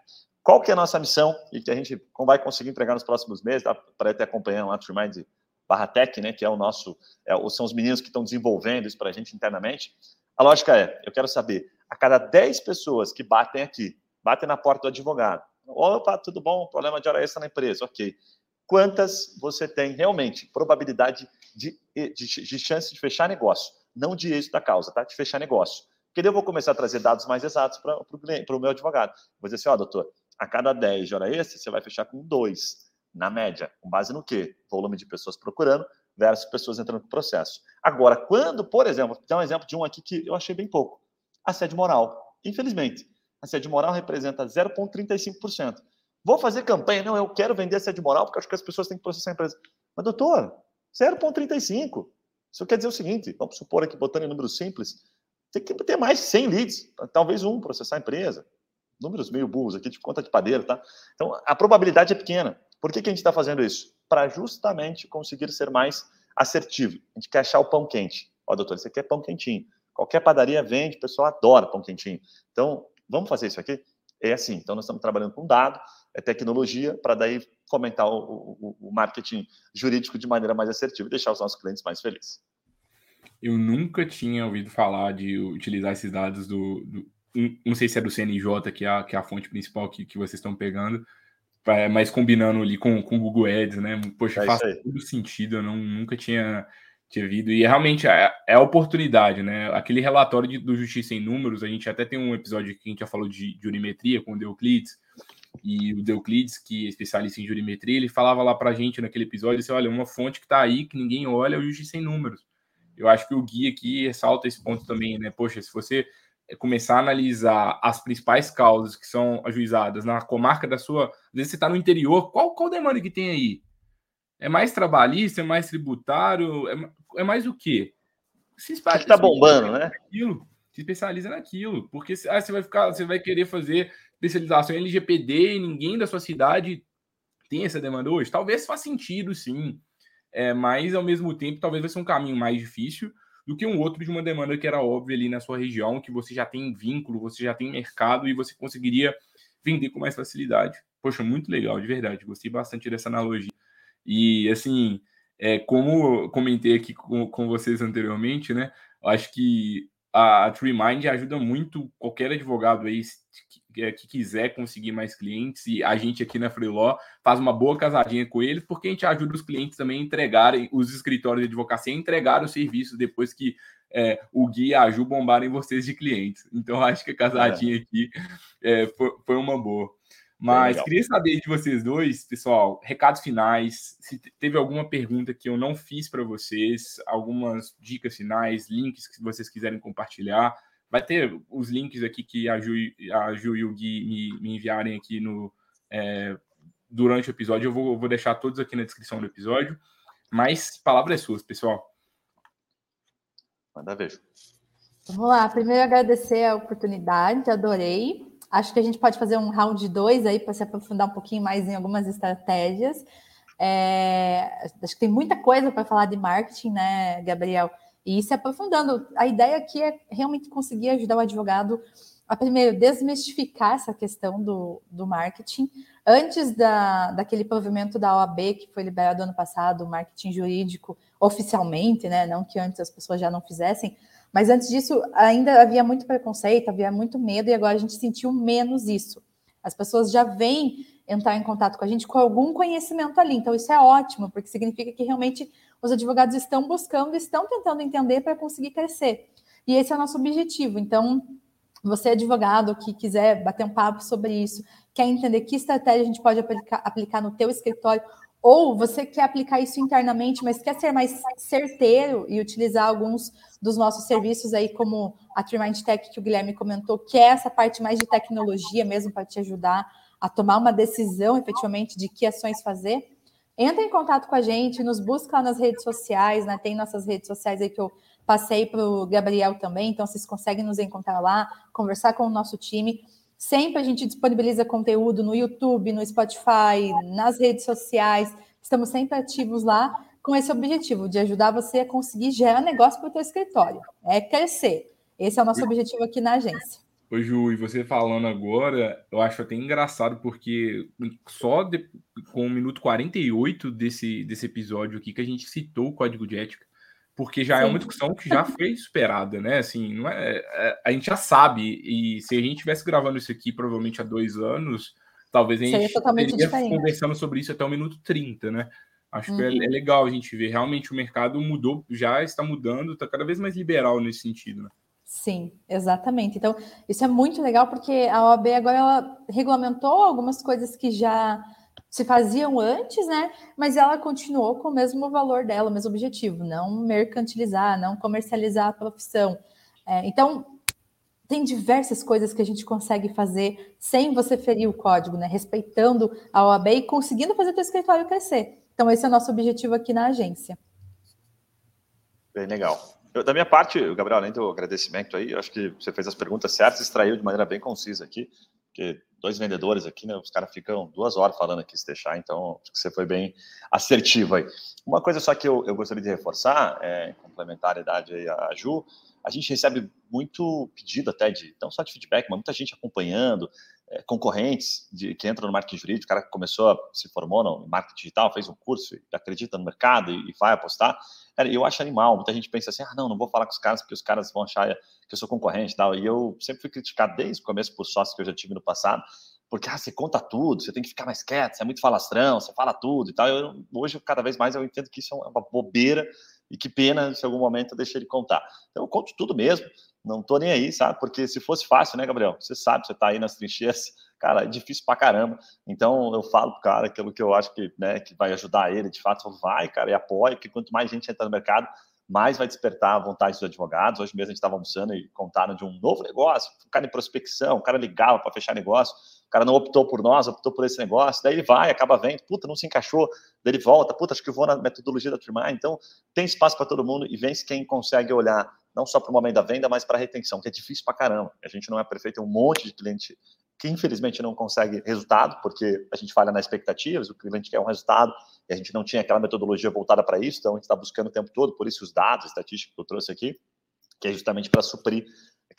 Qual que é a nossa missão e que a gente vai conseguir entregar nos próximos meses? Dá para até acompanhar o Mastermind barra Tech, né, que é o nosso, é, são os meninos que estão desenvolvendo isso para a gente internamente. A lógica é, eu quero saber, a cada 10 pessoas que batem aqui, batem na porta do advogado, Opa, tudo bom, problema de hora extra na empresa, ok. Quantas você tem realmente probabilidade de, de, de chance de fechar negócio? Não de êxito da causa, tá? De fechar negócio. Porque daí eu vou começar a trazer dados mais exatos para o meu advogado. Vou dizer assim, ó, doutor, a cada 10 de hora extra, você vai fechar com 2, na média. Com base no quê? Volume de pessoas procurando versus pessoas entrando no processo. Agora, quando, por exemplo, tem um exemplo de um aqui que eu achei bem pouco. Assédio moral. Infelizmente, assédio moral representa 0,35%. Vou fazer campanha, não, eu quero vender assédio moral porque acho que as pessoas têm que processar a empresa. Mas, doutor, 0,35%. Isso quer dizer o seguinte, vamos supor aqui, botando em números simples, tem que ter mais de 100 leads, talvez um processar a empresa. Números meio burros aqui, de conta de padeiro, tá? Então, a probabilidade é pequena. Por que, que a gente está fazendo isso? Para justamente conseguir ser mais assertivo. A gente quer achar o pão quente. Ó, doutor, aqui é pão quentinho. Qualquer padaria vende, o pessoal adora pão quentinho. Então, vamos fazer isso aqui? É assim, então nós estamos trabalhando com dado, é tecnologia, para daí fomentar o, o, o, marketing jurídico de maneira mais assertiva e deixar os nossos clientes mais felizes. Eu nunca tinha ouvido falar de utilizar esses dados do. do não sei se é do CNJ, que é a, que é a fonte principal que, que vocês estão pegando, mas combinando ali com o Google Ads, né? Poxa, é faz todo sentido, eu não, nunca tinha tinha vindo. E realmente é, é a oportunidade, né? Aquele relatório de, do Justiça em Números, a gente até tem um episódio que a gente já falou de, de jurimetria com o Euclides, e o Euclides, que é especialista em jurimetria, ele falava lá pra gente naquele episódio, disse, olha, uma fonte que tá aí, que ninguém olha, é o Justiça em Números. Eu acho que o guia aqui ressalta esse ponto também, né? Poxa, se você começar a analisar as principais causas que são ajuizadas na comarca da sua. Às vezes você está no interior, qual, qual demanda que tem aí? É mais trabalhista, é mais tributário, é, é mais o quê? Se especializa, tá bombando, né? Naquilo, se especializa naquilo, porque ah, você vai ficar, você vai querer fazer especialização em LGPD e ninguém da sua cidade tem essa demanda hoje. Talvez faça sentido, sim, é, mas ao mesmo tempo talvez vai ser um caminho mais difícil do que um outro de uma demanda que era óbvia ali na sua região, que você já tem vínculo, você já tem mercado e você conseguiria vender com mais facilidade. Poxa, muito legal, de verdade. Gostei bastante dessa analogia. E, assim, é, como comentei aqui com, com vocês anteriormente, né? Acho que a TreeMind ajuda muito qualquer advogado aí que, que, quiser conseguir mais clientes e a gente aqui na Freeló faz uma boa casadinha com eles porque a gente ajuda os clientes também a entregarem os escritórios de advocacia a entregar os serviços depois que é, o Gui e a Ju bombarem vocês de clientes. Então acho que a casadinha é. aqui é, foi, foi uma boa. Mas queria saber de vocês dois, pessoal, recados finais. Se teve alguma pergunta que eu não fiz para vocês, algumas dicas finais, links que vocês quiserem compartilhar. Vai ter os links aqui que a Ju, a Ju e o Gui me, me enviarem aqui no, é, durante o episódio. Eu vou, vou deixar todos aqui na descrição do episódio. Mas palavras suas, pessoal. Manda ver. Vamos lá. Primeiro agradecer a oportunidade, adorei. Acho que a gente pode fazer um round 2 aí para se aprofundar um pouquinho mais em algumas estratégias. É, acho que tem muita coisa para falar de marketing, né, Gabriel? E se aprofundando, a ideia aqui é realmente conseguir ajudar o advogado a primeiro desmistificar essa questão do, do marketing. Antes da, daquele provimento da OAB que foi liberado ano passado, o marketing jurídico oficialmente, né? Não que antes as pessoas já não fizessem, mas antes disso, ainda havia muito preconceito, havia muito medo, e agora a gente sentiu menos isso. As pessoas já vêm entrar em contato com a gente com algum conhecimento ali. Então, isso é ótimo, porque significa que realmente os advogados estão buscando, estão tentando entender para conseguir crescer. E esse é o nosso objetivo. Então, você, advogado, que quiser bater um papo sobre isso, quer entender que estratégia a gente pode aplicar, aplicar no teu escritório, ou você quer aplicar isso internamente, mas quer ser mais certeiro e utilizar alguns dos nossos serviços aí, como a Trimind Tech que o Guilherme comentou, que é essa parte mais de tecnologia mesmo para te ajudar a tomar uma decisão efetivamente de que ações fazer. Entra em contato com a gente, nos busca lá nas redes sociais, né? Tem nossas redes sociais aí que eu passei para o Gabriel também, então vocês conseguem nos encontrar lá, conversar com o nosso time. Sempre a gente disponibiliza conteúdo no YouTube, no Spotify, nas redes sociais. Estamos sempre ativos lá com esse objetivo de ajudar você a conseguir gerar negócio para o seu escritório. É crescer. Esse é o nosso objetivo aqui na agência. Ô Ju, e você falando agora, eu acho até engraçado, porque só de, com o minuto 48 desse, desse episódio aqui que a gente citou o código de ética porque já Sim. é uma discussão que já foi superada, né? Assim, não é, é, a gente já sabe, e se a gente tivesse gravando isso aqui provavelmente há dois anos, talvez a gente estaria conversando sobre isso até o minuto 30, né? Acho uhum. que é, uhum. é, legal a gente ver. Realmente o mercado mudou, já está mudando, está cada vez mais liberal nesse sentido, né? Sim, exatamente. Então, isso é muito legal porque a OAB agora ela regulamentou algumas coisas que já se faziam antes, né? Mas ela continuou com o mesmo valor dela, o mesmo objetivo, não mercantilizar, não comercializar a profissão. É, então, tem diversas coisas que a gente consegue fazer sem você ferir o código, né? Respeitando a OAB e conseguindo fazer o seu escritório crescer. Então, esse é o nosso objetivo aqui na agência. Bem legal. Eu, da minha parte, Gabriel, além do agradecimento aí, acho que você fez as perguntas certas, extraiu de maneira bem concisa aqui porque dois vendedores aqui, né? Os caras ficam duas horas falando aqui se deixar, então acho que você foi bem assertivo aí. Uma coisa só que eu, eu gostaria de reforçar, é, complementariedade aí a Ju, a gente recebe muito pedido até de, não só de feedback, mas muita gente acompanhando, é, concorrentes de, que entram no marketing jurídico, o cara que começou, se formou no marketing digital, fez um curso, acredita no mercado e, e vai apostar. Cara, eu acho animal. Muita gente pensa assim, ah, não, não vou falar com os caras porque os caras vão achar que eu sou concorrente e tal. E eu sempre fui criticado desde o começo por sócios que eu já tive no passado, porque ah, você conta tudo, você tem que ficar mais quieto, você é muito falastrão, você fala tudo e tal. Eu, hoje, cada vez mais, eu entendo que isso é uma bobeira e que pena se em algum momento eu deixei ele contar. Então, eu conto tudo mesmo, não tô nem aí, sabe? Porque se fosse fácil, né, Gabriel? Você sabe, você tá aí nas trincheiras, cara, é difícil pra caramba. Então, eu falo pro cara aquilo que eu acho que, né, que vai ajudar ele, de fato, vai, cara, e apoia, porque quanto mais gente entra no mercado, mais vai despertar a vontade dos advogados. Hoje mesmo a gente estava almoçando e contaram de um novo negócio, o cara em prospecção, o cara ligava para fechar negócio, o cara não optou por nós, optou por esse negócio, daí ele vai, acaba vendo, puta, não se encaixou, daí ele volta, puta, acho que eu vou na metodologia da Trimar. Então, tem espaço para todo mundo e vence quem consegue olhar não só para o momento da venda, mas para a retenção, que é difícil para caramba. A gente não é perfeito, tem um monte de cliente que infelizmente não consegue resultado, porque a gente falha nas expectativas, o cliente quer um resultado e a gente não tinha aquela metodologia voltada para isso, então a gente está buscando o tempo todo, por isso os dados, estatísticos que eu trouxe aqui, que é justamente para suprir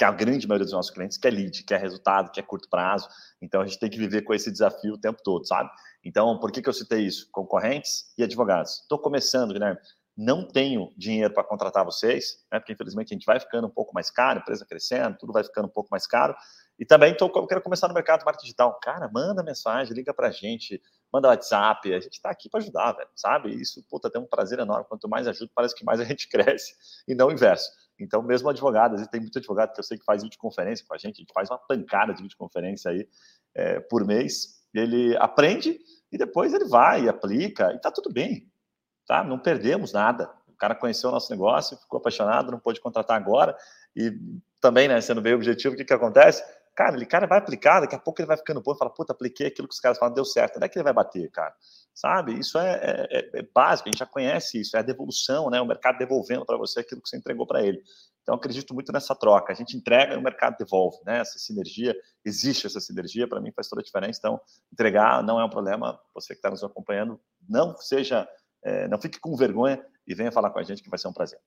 que a grande maioria dos nossos clientes quer lead, quer resultado, quer curto prazo. Então a gente tem que viver com esse desafio o tempo todo, sabe? Então, por que, que eu citei isso? Concorrentes e advogados. Estou começando, Guilherme. Não tenho dinheiro para contratar vocês, né? Porque infelizmente a gente vai ficando um pouco mais caro, empresa crescendo, tudo vai ficando um pouco mais caro. E também tô, quero começar no mercado marketing digital. Cara, manda mensagem, liga para a gente, manda WhatsApp. A gente está aqui para ajudar, velho, sabe? Isso, puta, tem um prazer enorme. Quanto mais ajuda, parece que mais a gente cresce e não o inverso. Então, mesmo advogado, às vezes tem muito advogado que eu sei que faz videoconferência com a gente, a gente faz uma pancada de videoconferência aí é, por mês. Ele aprende e depois ele vai e aplica e tá tudo bem, tá? Não perdemos nada. O cara conheceu o nosso negócio, ficou apaixonado, não pôde contratar agora e também, né, sendo bem objetivo, o que que acontece? Cara, ele cara vai aplicar, daqui a pouco ele vai ficando bom e fala, puta, apliquei aquilo que os caras falam, deu certo. Onde é que ele vai bater, cara? Sabe? Isso é, é, é, é básico, a gente já conhece isso, é a devolução, né? O mercado devolvendo para você aquilo que você entregou para ele. Então, acredito muito nessa troca. A gente entrega e o mercado devolve, né? Essa sinergia, existe essa sinergia, para mim faz toda a diferença. Então, entregar não é um problema. Você que está nos acompanhando, não seja, é, não fique com vergonha e venha falar com a gente que vai ser um prazer.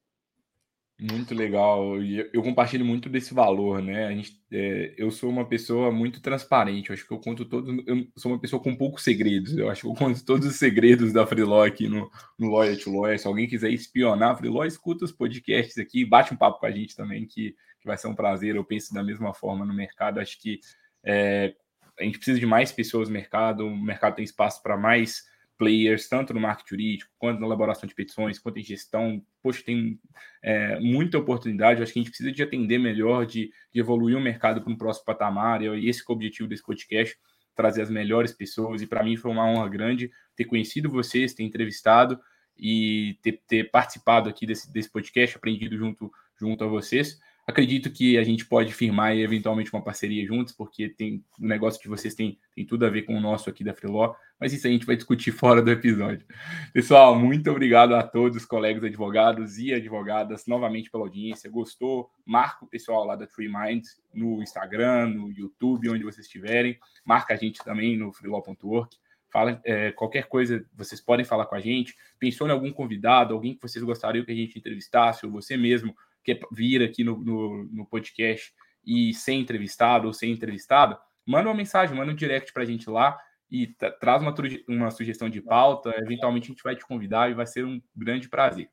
Muito legal. Eu compartilho muito desse valor, né? A gente, é, eu sou uma pessoa muito transparente. Eu acho que eu conto todos. Eu sou uma pessoa com poucos segredos. Eu acho que eu conto todos os segredos da Freeló aqui no, no Lawyer to Lawyer. Se alguém quiser espionar a Freeló, escuta os podcasts aqui, bate um papo com a gente também, que, que vai ser um prazer. Eu penso da mesma forma no mercado. Acho que é, a gente precisa de mais pessoas no mercado. O mercado tem espaço para mais players, tanto no marketing jurídico, quanto na elaboração de petições, quanto em gestão. Poxa, tem é, muita oportunidade. Eu acho que a gente precisa de atender melhor, de, de evoluir o mercado para um próximo patamar. E esse é o objetivo desse podcast, trazer as melhores pessoas. E para mim foi uma honra grande ter conhecido vocês, ter entrevistado e ter, ter participado aqui desse, desse podcast, aprendido junto, junto a vocês. Acredito que a gente pode firmar eventualmente uma parceria juntos, porque tem o negócio que vocês têm tem tudo a ver com o nosso aqui da Freeló, mas isso a gente vai discutir fora do episódio. Pessoal, muito obrigado a todos, colegas advogados e advogadas, novamente pela audiência. Gostou? Marca o pessoal lá da Free Mind no Instagram, no YouTube, onde vocês estiverem. Marca a gente também no freelaw.work. Fala é, qualquer coisa, vocês podem falar com a gente. Pensou em algum convidado, alguém que vocês gostariam que a gente entrevistasse, ou você mesmo quer vir aqui no, no, no podcast e ser entrevistado ou ser entrevistado, manda uma mensagem, manda um direct para a gente lá e traz uma, uma sugestão de pauta. Eventualmente a gente vai te convidar e vai ser um grande prazer.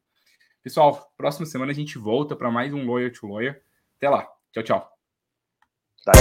Pessoal, próxima semana a gente volta para mais um Lawyer to Lawyer. Até lá. Tchau, tchau. Tá